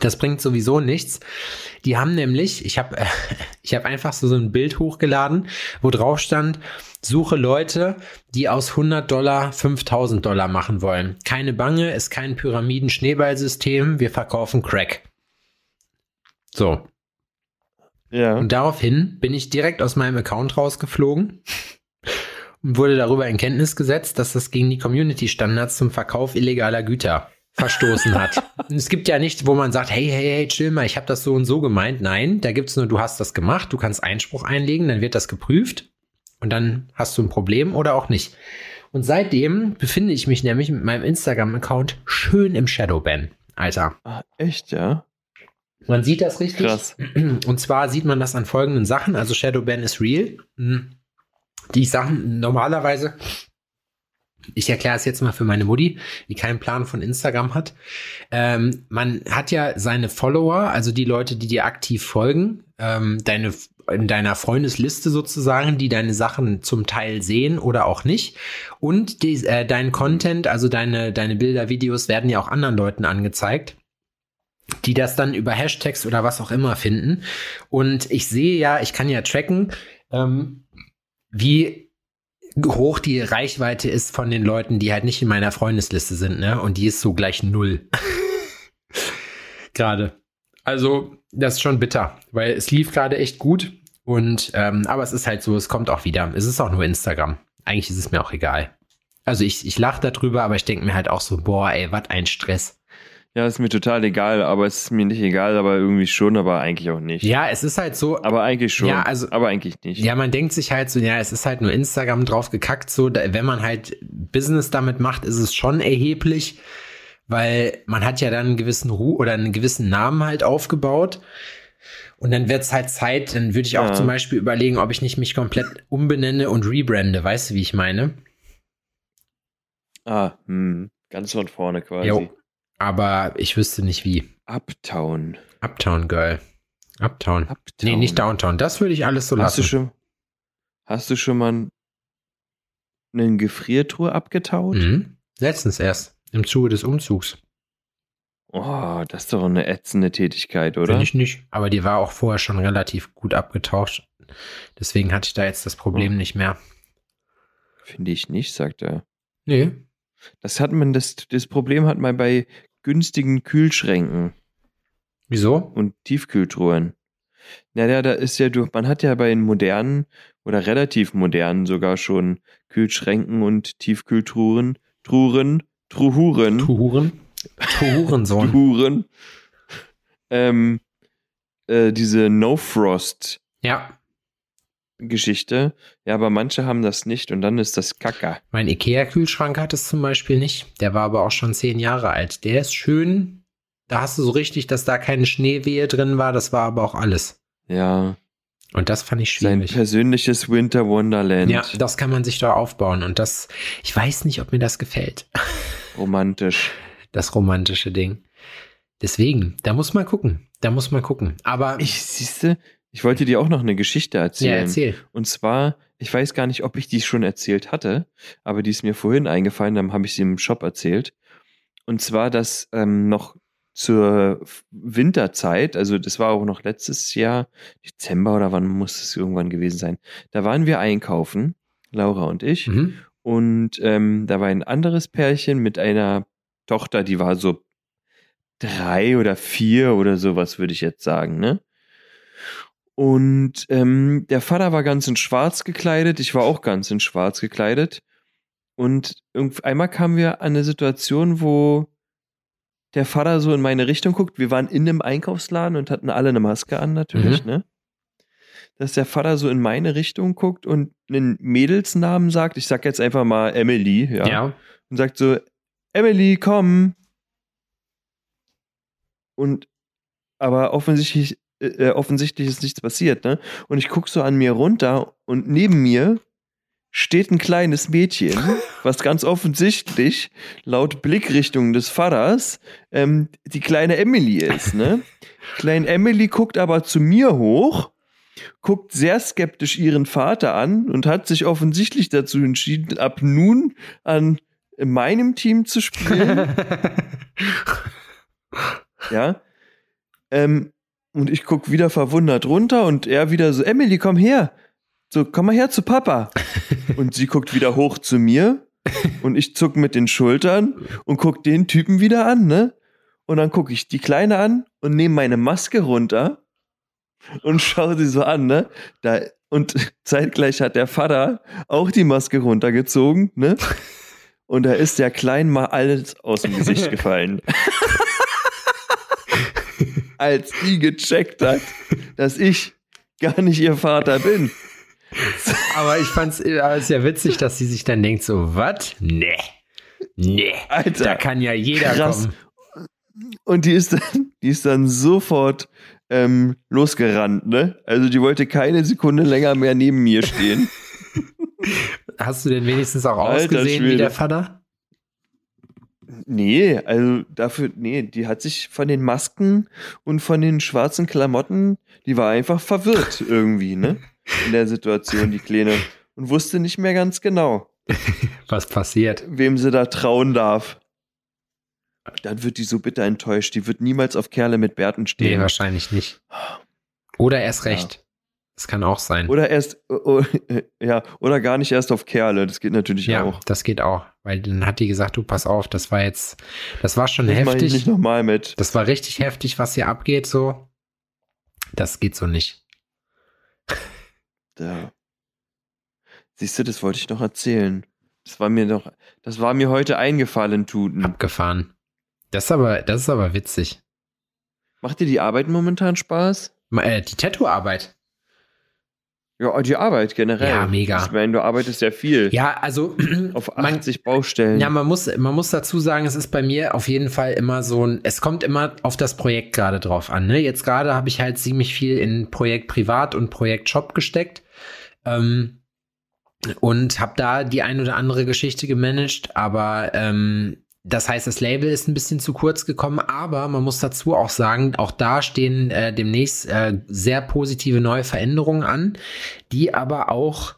das bringt sowieso nichts. Die haben nämlich, ich habe äh, hab einfach so, so ein Bild hochgeladen, wo drauf stand, suche Leute, die aus 100 Dollar 5000 Dollar machen wollen. Keine Bange, ist kein Pyramiden-Schneeballsystem, wir verkaufen Crack. So, Ja. und daraufhin bin ich direkt aus meinem Account rausgeflogen und wurde darüber in Kenntnis gesetzt, dass das gegen die Community-Standards zum Verkauf illegaler Güter verstoßen hat. Und es gibt ja nicht, wo man sagt, hey, hey, hey, chill mal, ich habe das so und so gemeint. Nein, da gibt's nur, du hast das gemacht, du kannst Einspruch einlegen, dann wird das geprüft und dann hast du ein Problem oder auch nicht. Und seitdem befinde ich mich nämlich mit meinem Instagram-Account schön im Shadowban. Alter. Ah, echt, ja? Man sieht das richtig. Krass. Und zwar sieht man das an folgenden Sachen. Also Shadowban ist real. Hm. Die Sachen normalerweise, ich erkläre es jetzt mal für meine Mutti, die keinen Plan von Instagram hat. Ähm, man hat ja seine Follower, also die Leute, die dir aktiv folgen, ähm, deine in deiner Freundesliste sozusagen, die deine Sachen zum Teil sehen oder auch nicht. Und die, äh, dein Content, also deine, deine Bilder, Videos werden ja auch anderen Leuten angezeigt die das dann über Hashtags oder was auch immer finden. Und ich sehe ja, ich kann ja tracken, ähm, wie hoch die Reichweite ist von den Leuten, die halt nicht in meiner Freundesliste sind, ne? Und die ist so gleich null. gerade. Also, das ist schon bitter, weil es lief gerade echt gut. Und, ähm, aber es ist halt so, es kommt auch wieder. Es ist auch nur Instagram. Eigentlich ist es mir auch egal. Also ich, ich lache darüber, aber ich denke mir halt auch so, boah, ey, was ein Stress. Ja, ist mir total egal, aber es ist mir nicht egal, aber irgendwie schon, aber eigentlich auch nicht. Ja, es ist halt so, Aber eigentlich schon. Ja, also- aber eigentlich nicht. Ja, man denkt sich halt so, ja, es ist halt nur Instagram drauf gekackt, so, da, wenn man halt Business damit macht, ist es schon erheblich, weil man hat ja dann einen gewissen Ruh oder einen gewissen Namen halt aufgebaut. Und dann wird's halt Zeit, dann würde ich auch Ja. zum Beispiel überlegen, ob ich nicht mich komplett umbenenne und rebrande, weißt du, wie ich meine? Ah, hm, ganz von vorne quasi. Jo. Aber ich wüsste nicht wie. Uptown. Uptown Girl. Uptown. Uptown. Nee, nicht Downtown. Das würde ich alles so Hast lassen. du schon, hast du schon mal eine Gefriertruhe abgetaut? Mhm. Letztens erst. Im Zuge des Umzugs. Oh, das ist doch eine ätzende Tätigkeit, oder? Finde ich nicht. Aber die war auch vorher schon relativ gut abgetauscht. Deswegen hatte ich da jetzt das Problem Oh. nicht mehr. Finde ich nicht, sagt er. Nee. Das hat man, das, das Problem hat man bei günstigen Kühlschränken Wieso? und Tiefkühltruhen. Naja, da ist ja, man hat ja bei den modernen oder relativ modernen sogar schon Kühlschränken und Tiefkühltruhen, Truhen, Truhuren, Tuhuren? Tuhurensohn. Truhuren, ähm, äh, diese No-Frost ja. Geschichte. Ja, aber manche haben das nicht und dann ist das Kacker. Mein Ikea-Kühlschrank hat es zum Beispiel nicht. Der war aber auch schon zehn Jahre alt. Der ist schön. Da hast du so richtig, dass da keine Schneewehe drin war. Das war aber auch alles. Ja, Und das fand ich sein schwierig. persönliches Winter Wonderland. Ja, das kann man sich da aufbauen. Und das, ich weiß nicht, ob mir das gefällt. Romantisch. Das romantische Ding. Deswegen, da muss man gucken. Da muss man gucken. Aber Ich siehste, ich wollte dir auch noch eine Geschichte erzählen. ja, erzähl. Und zwar, ich weiß gar nicht, ob ich die schon erzählt hatte, aber die ist mir vorhin eingefallen, dann habe ich sie im Shop erzählt. Und zwar, dass ähm, noch zur Winterzeit, also das war auch noch letztes Jahr, Dezember oder wann muss es irgendwann gewesen sein, da waren wir einkaufen, Laura und ich, Mhm. und ähm, da war ein anderes Pärchen mit einer Tochter, die war so drei oder vier oder sowas, würde ich jetzt sagen, ne? Und ähm, der Vater war ganz in schwarz gekleidet, ich war auch ganz in schwarz gekleidet. Und einmal kamen wir an eine Situation, wo der Vater so in meine Richtung guckt. Wir waren in einem Einkaufsladen und hatten alle eine Maske an, natürlich, Mhm. ne? dass der Vater so in meine Richtung guckt und einen Mädelsnamen sagt. Ich sag jetzt einfach mal Emily, ja. Ja. Und sagt so, Emily, komm. Und aber offensichtlich, äh, offensichtlich ist nichts passiert, ne? Und ich guck so an mir runter und neben mir steht ein kleines Mädchen, was ganz offensichtlich laut Blickrichtung des Vaters ähm, die kleine Emily ist. Ne? Kleine Emily guckt aber zu mir hoch, guckt sehr skeptisch ihren Vater an und hat sich offensichtlich dazu entschieden, ab nun an meinem Team zu spielen. ja. Ähm, und ich guck wieder verwundert runter und er wieder so, Emily, komm her. So, komm mal her zu Papa. Und sie guckt wieder hoch zu mir und ich zuck mit den Schultern und guck den Typen wieder an, ne? Und dann gucke ich die Kleine an und nehme meine Maske runter und schaue sie so an, ne? Da, und zeitgleich hat der Vater auch die Maske runtergezogen, ne? Und da ist der Kleinen mal alles aus dem Gesicht gefallen. Als die gecheckt hat, dass ich gar nicht ihr Vater bin. Aber ich fand's aber es ist ja witzig, dass sie sich dann denkt, so, was? Nee. Nee. Alter, Da kann ja jeder krass. kommen. Und die ist dann, die ist dann sofort ähm, losgerannt, ne? Also die wollte keine Sekunde länger mehr neben mir stehen. Hast du denn wenigstens auch Alter ausgesehen wie Schwede. der Vater? Nee, also dafür, nee, die hat sich von den Masken und von den schwarzen Klamotten, die war einfach verwirrt irgendwie, ne? In der Situation, die Kleine. Und wusste nicht mehr ganz genau, Was passiert? wem sie da trauen darf. Dann wird die so bitter enttäuscht. Die wird niemals auf Kerle mit Bärten Nee, stehen. wahrscheinlich nicht. Oder erst Ja. Das kann auch sein. Oder erst, oh, ja, oder gar nicht erst auf Kerle. Das geht natürlich ja, auch. das geht auch. Weil dann hat die gesagt, du pass auf, das war jetzt, das war schon Das heftig. nicht nochmal mit. Das war richtig heftig, was hier abgeht, so. Das geht so nicht. Da. Siehst du, das wollte ich noch erzählen. Das war mir noch, das war mir heute eingefallen, Tuten. Abgefahren. Das ist aber, das ist aber witzig. Macht dir die Arbeit momentan Spaß? Äh, die Tattoo-Arbeit. Ja, die Arbeit generell. Ja, mega. Ich meine, du arbeitest ja viel. Ja, also Auf man, 80 Baustellen. ja, man muss, man muss dazu sagen, es ist bei mir auf jeden Fall immer so ein, es kommt immer auf das Projekt gerade drauf an. Ne? Jetzt gerade habe ich halt ziemlich viel in Projekt Privat und Projekt Shop gesteckt. Ähm, und habe da die ein oder andere Geschichte gemanagt, aber ähm, das heißt, das Label ist ein bisschen zu kurz gekommen, aber man muss dazu auch sagen, auch da stehen äh, demnächst äh, sehr positive neue Veränderungen an, die aber auch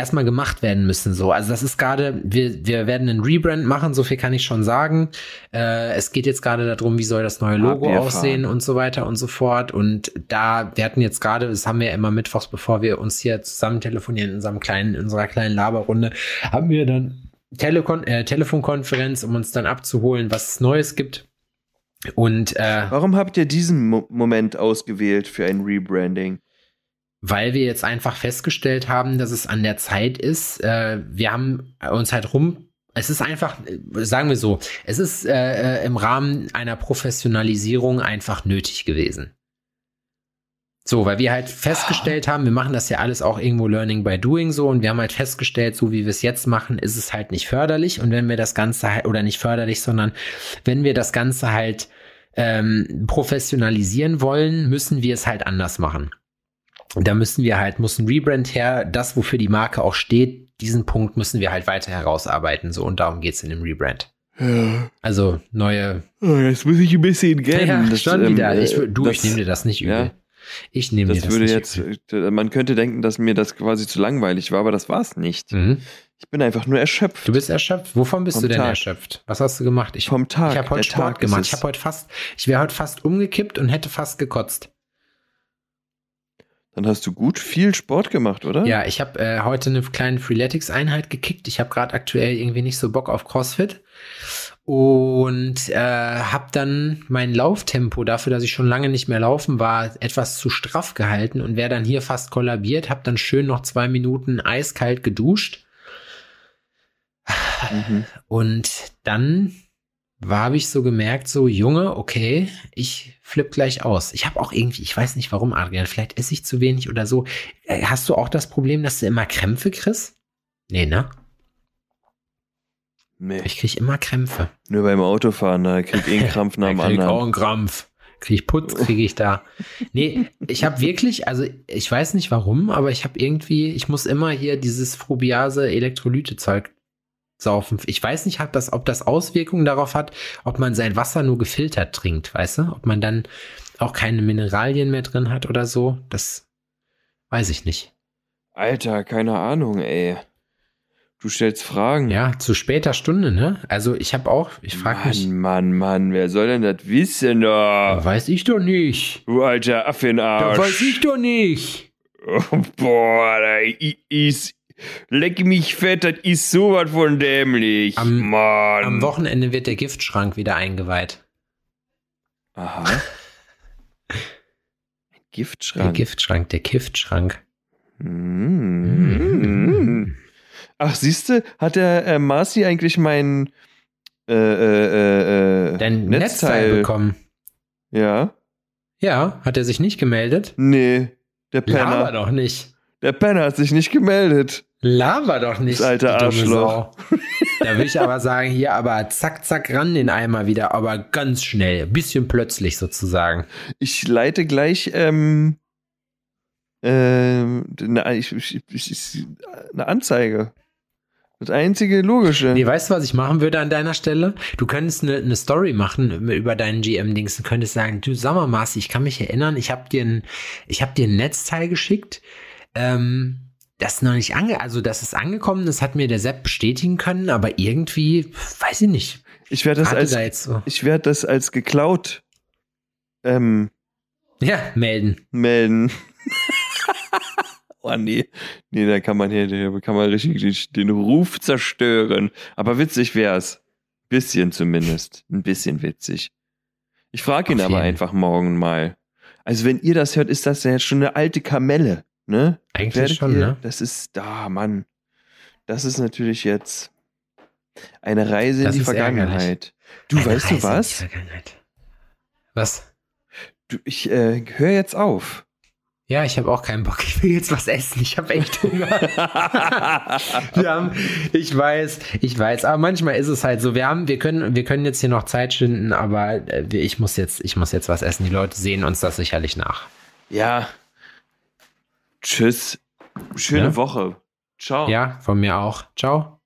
erstmal gemacht werden müssen. So, also das ist gerade, wir, wir werden einen Rebrand machen, so viel kann ich schon sagen. Äh, es geht jetzt gerade darum, wie soll das neue Logo aussehen und so weiter und so fort. Und da, wir hatten jetzt gerade, das haben wir ja immer mittwochs, bevor wir uns hier zusammen telefonieren in unserem kleinen, in unserer kleinen Laberrunde, haben wir dann Telekon äh, Telefonkonferenz, um uns dann abzuholen, was es Neues gibt. Und äh, Warum habt ihr diesen Mo Moment ausgewählt für ein Rebranding? weil wir jetzt einfach festgestellt haben, dass es an der Zeit ist. Äh, wir haben uns halt rum. Es ist einfach, äh, sagen wir so, es ist äh, äh, im Rahmen einer Professionalisierung einfach nötig gewesen. So, weil wir halt festgestellt haben, wir machen das ja alles auch irgendwo Learning by Doing so und wir haben halt festgestellt, so wie wir es jetzt machen, ist es halt nicht förderlich und wenn wir das Ganze halt, oder nicht förderlich, sondern wenn wir das Ganze halt ähm, professionalisieren wollen, müssen wir es halt anders machen. Und da müssen wir halt, muss ein Rebrand her, das, wofür die Marke auch steht, diesen Punkt müssen wir halt weiter herausarbeiten. So, und darum geht's in dem Rebrand. Ja. Also neue. Oh, jetzt muss ich ein bisschen gähnen. Ja, Das, schon ähm, wieder. Ich, äh, du, das, ich nehme dir das nicht übel. ja. Ich nehme Das das würde nicht jetzt, übel. äh, man könnte denken, dass mir das quasi zu langweilig war, aber das war es nicht. Mhm. Ich bin einfach nur erschöpft. Du bist erschöpft. Wovon bist Vom du denn Tag. erschöpft? Was hast du gemacht? Ich, Vom Tag. ich habe heute Der Sport Tag gemacht. Ich habe heute fast, ich wäre heute fast umgekippt und hätte fast gekotzt. Dann hast du gut viel Sport gemacht, oder? Ja, ich habe äh, heute eine kleine Freeletics-Einheit gekickt. Ich habe gerade aktuell irgendwie nicht so Bock auf CrossFit und äh, habe dann mein Lauftempo dafür, dass ich schon lange nicht mehr laufen war, etwas zu straff gehalten und wäre dann hier fast kollabiert. Habe dann schön noch zwei Minuten eiskalt geduscht Mhm. und dann habe ich so gemerkt, so Junge, okay, ich flipp gleich aus. Ich habe auch irgendwie, ich weiß nicht warum, Adrian, vielleicht esse ich zu wenig oder so. Äh, Hast du auch das Problem, dass du immer Krämpfe kriegst? Nee, ne? Nee. Ich krieg immer Krämpfe. Nur beim Autofahren, da krieg ich einen Krampf nach dem krieg ich auch anderen. einen Krampf. Krieg ich Putz, kriege ich da. Nee, ich habe wirklich, also ich weiß nicht warum, aber ich habe irgendwie, ich muss immer hier dieses Frubiase Elektrolyte-Zeug saufen. Ich weiß nicht, ob das, ob das Auswirkungen darauf hat, ob man sein Wasser nur gefiltert trinkt, weißt du? Ob man dann auch keine Mineralien mehr drin hat oder so. Das weiß ich nicht. Alter, keine Ahnung, ey. Du stellst Fragen. Ja, zu später Stunde, ne? Also ich habe auch, ich frage Mann, mich, Mann, Mann, wer soll denn das wissen da? weiß ich doch nicht. Du alter Affenarsch. Da weiß ich doch nicht. Oh, boah, da ist. Leck mich fett, das ist sowas von dämlich. Am- Mann. Am Wochenende wird der Giftschrank wieder eingeweiht. Aha. Ein Der Giftschrank. Giftschrank, der Giftschrank. Mm. Ach, siehste, hat der äh, Marci eigentlich mein äh, äh, äh, Dein Netzteil bekommen. Ja. Ja, hat er sich nicht gemeldet? Nee, der Laber Penner. doch nicht. Der Penner hat sich nicht gemeldet. Laber doch nicht. Das alte Arschloch. Da will ich aber sagen, hier aber zack, zack, ran den Eimer wieder, aber ganz schnell. Bisschen plötzlich sozusagen. Ich leite gleich ähm, ähm, eine, ich, ich, ich, ich, eine Anzeige. Das einzige Logische. Nee, weißt du, was ich machen würde an deiner Stelle? Du könntest eine, eine Story machen über deinen GM-Dings. Du könntest sagen, du sag mal, Marci, ich kann mich erinnern, ich habe dir ein, ich habe dir ein Netzteil geschickt. Ähm, das ist noch nicht ange, also das ist angekommen, das hat mir der Sepp bestätigen können, aber irgendwie, weiß ich nicht. ich werde das als da so. ich werde das als geklaut ähm, Ja, melden. melden. oh nee. Nee, da kann man hier, da kann man richtig den Ruf zerstören. Aber witzig wär's. Bisschen zumindest. Ein bisschen witzig. Ich frage ihn Auf aber jeden. einfach morgen mal. Also wenn ihr das hört, ist das ja jetzt schon eine alte Kamelle, ne? Eigentlich Werdet schon, ihr, ne? Das ist, da, Mann. Das ist natürlich jetzt eine Reise Das in die ist ärgerlich. Vergangenheit. Du, Eine weißt Reise du in die was? Vergangenheit. Was? Du, ich äh, höre jetzt auf. Ja, ich habe auch keinen Bock. Ich will jetzt was essen. Ich habe echt Hunger. wir haben, ich weiß, ich weiß, aber manchmal ist es halt so. Wir haben, wir können, wir können jetzt hier noch Zeit schinden, aber äh, ich muss jetzt, ich muss jetzt was essen. Die Leute sehen uns das sicherlich nach. ja. Tschüss. Schöne Ja? Woche. Ciao. Ja, von mir auch. Ciao.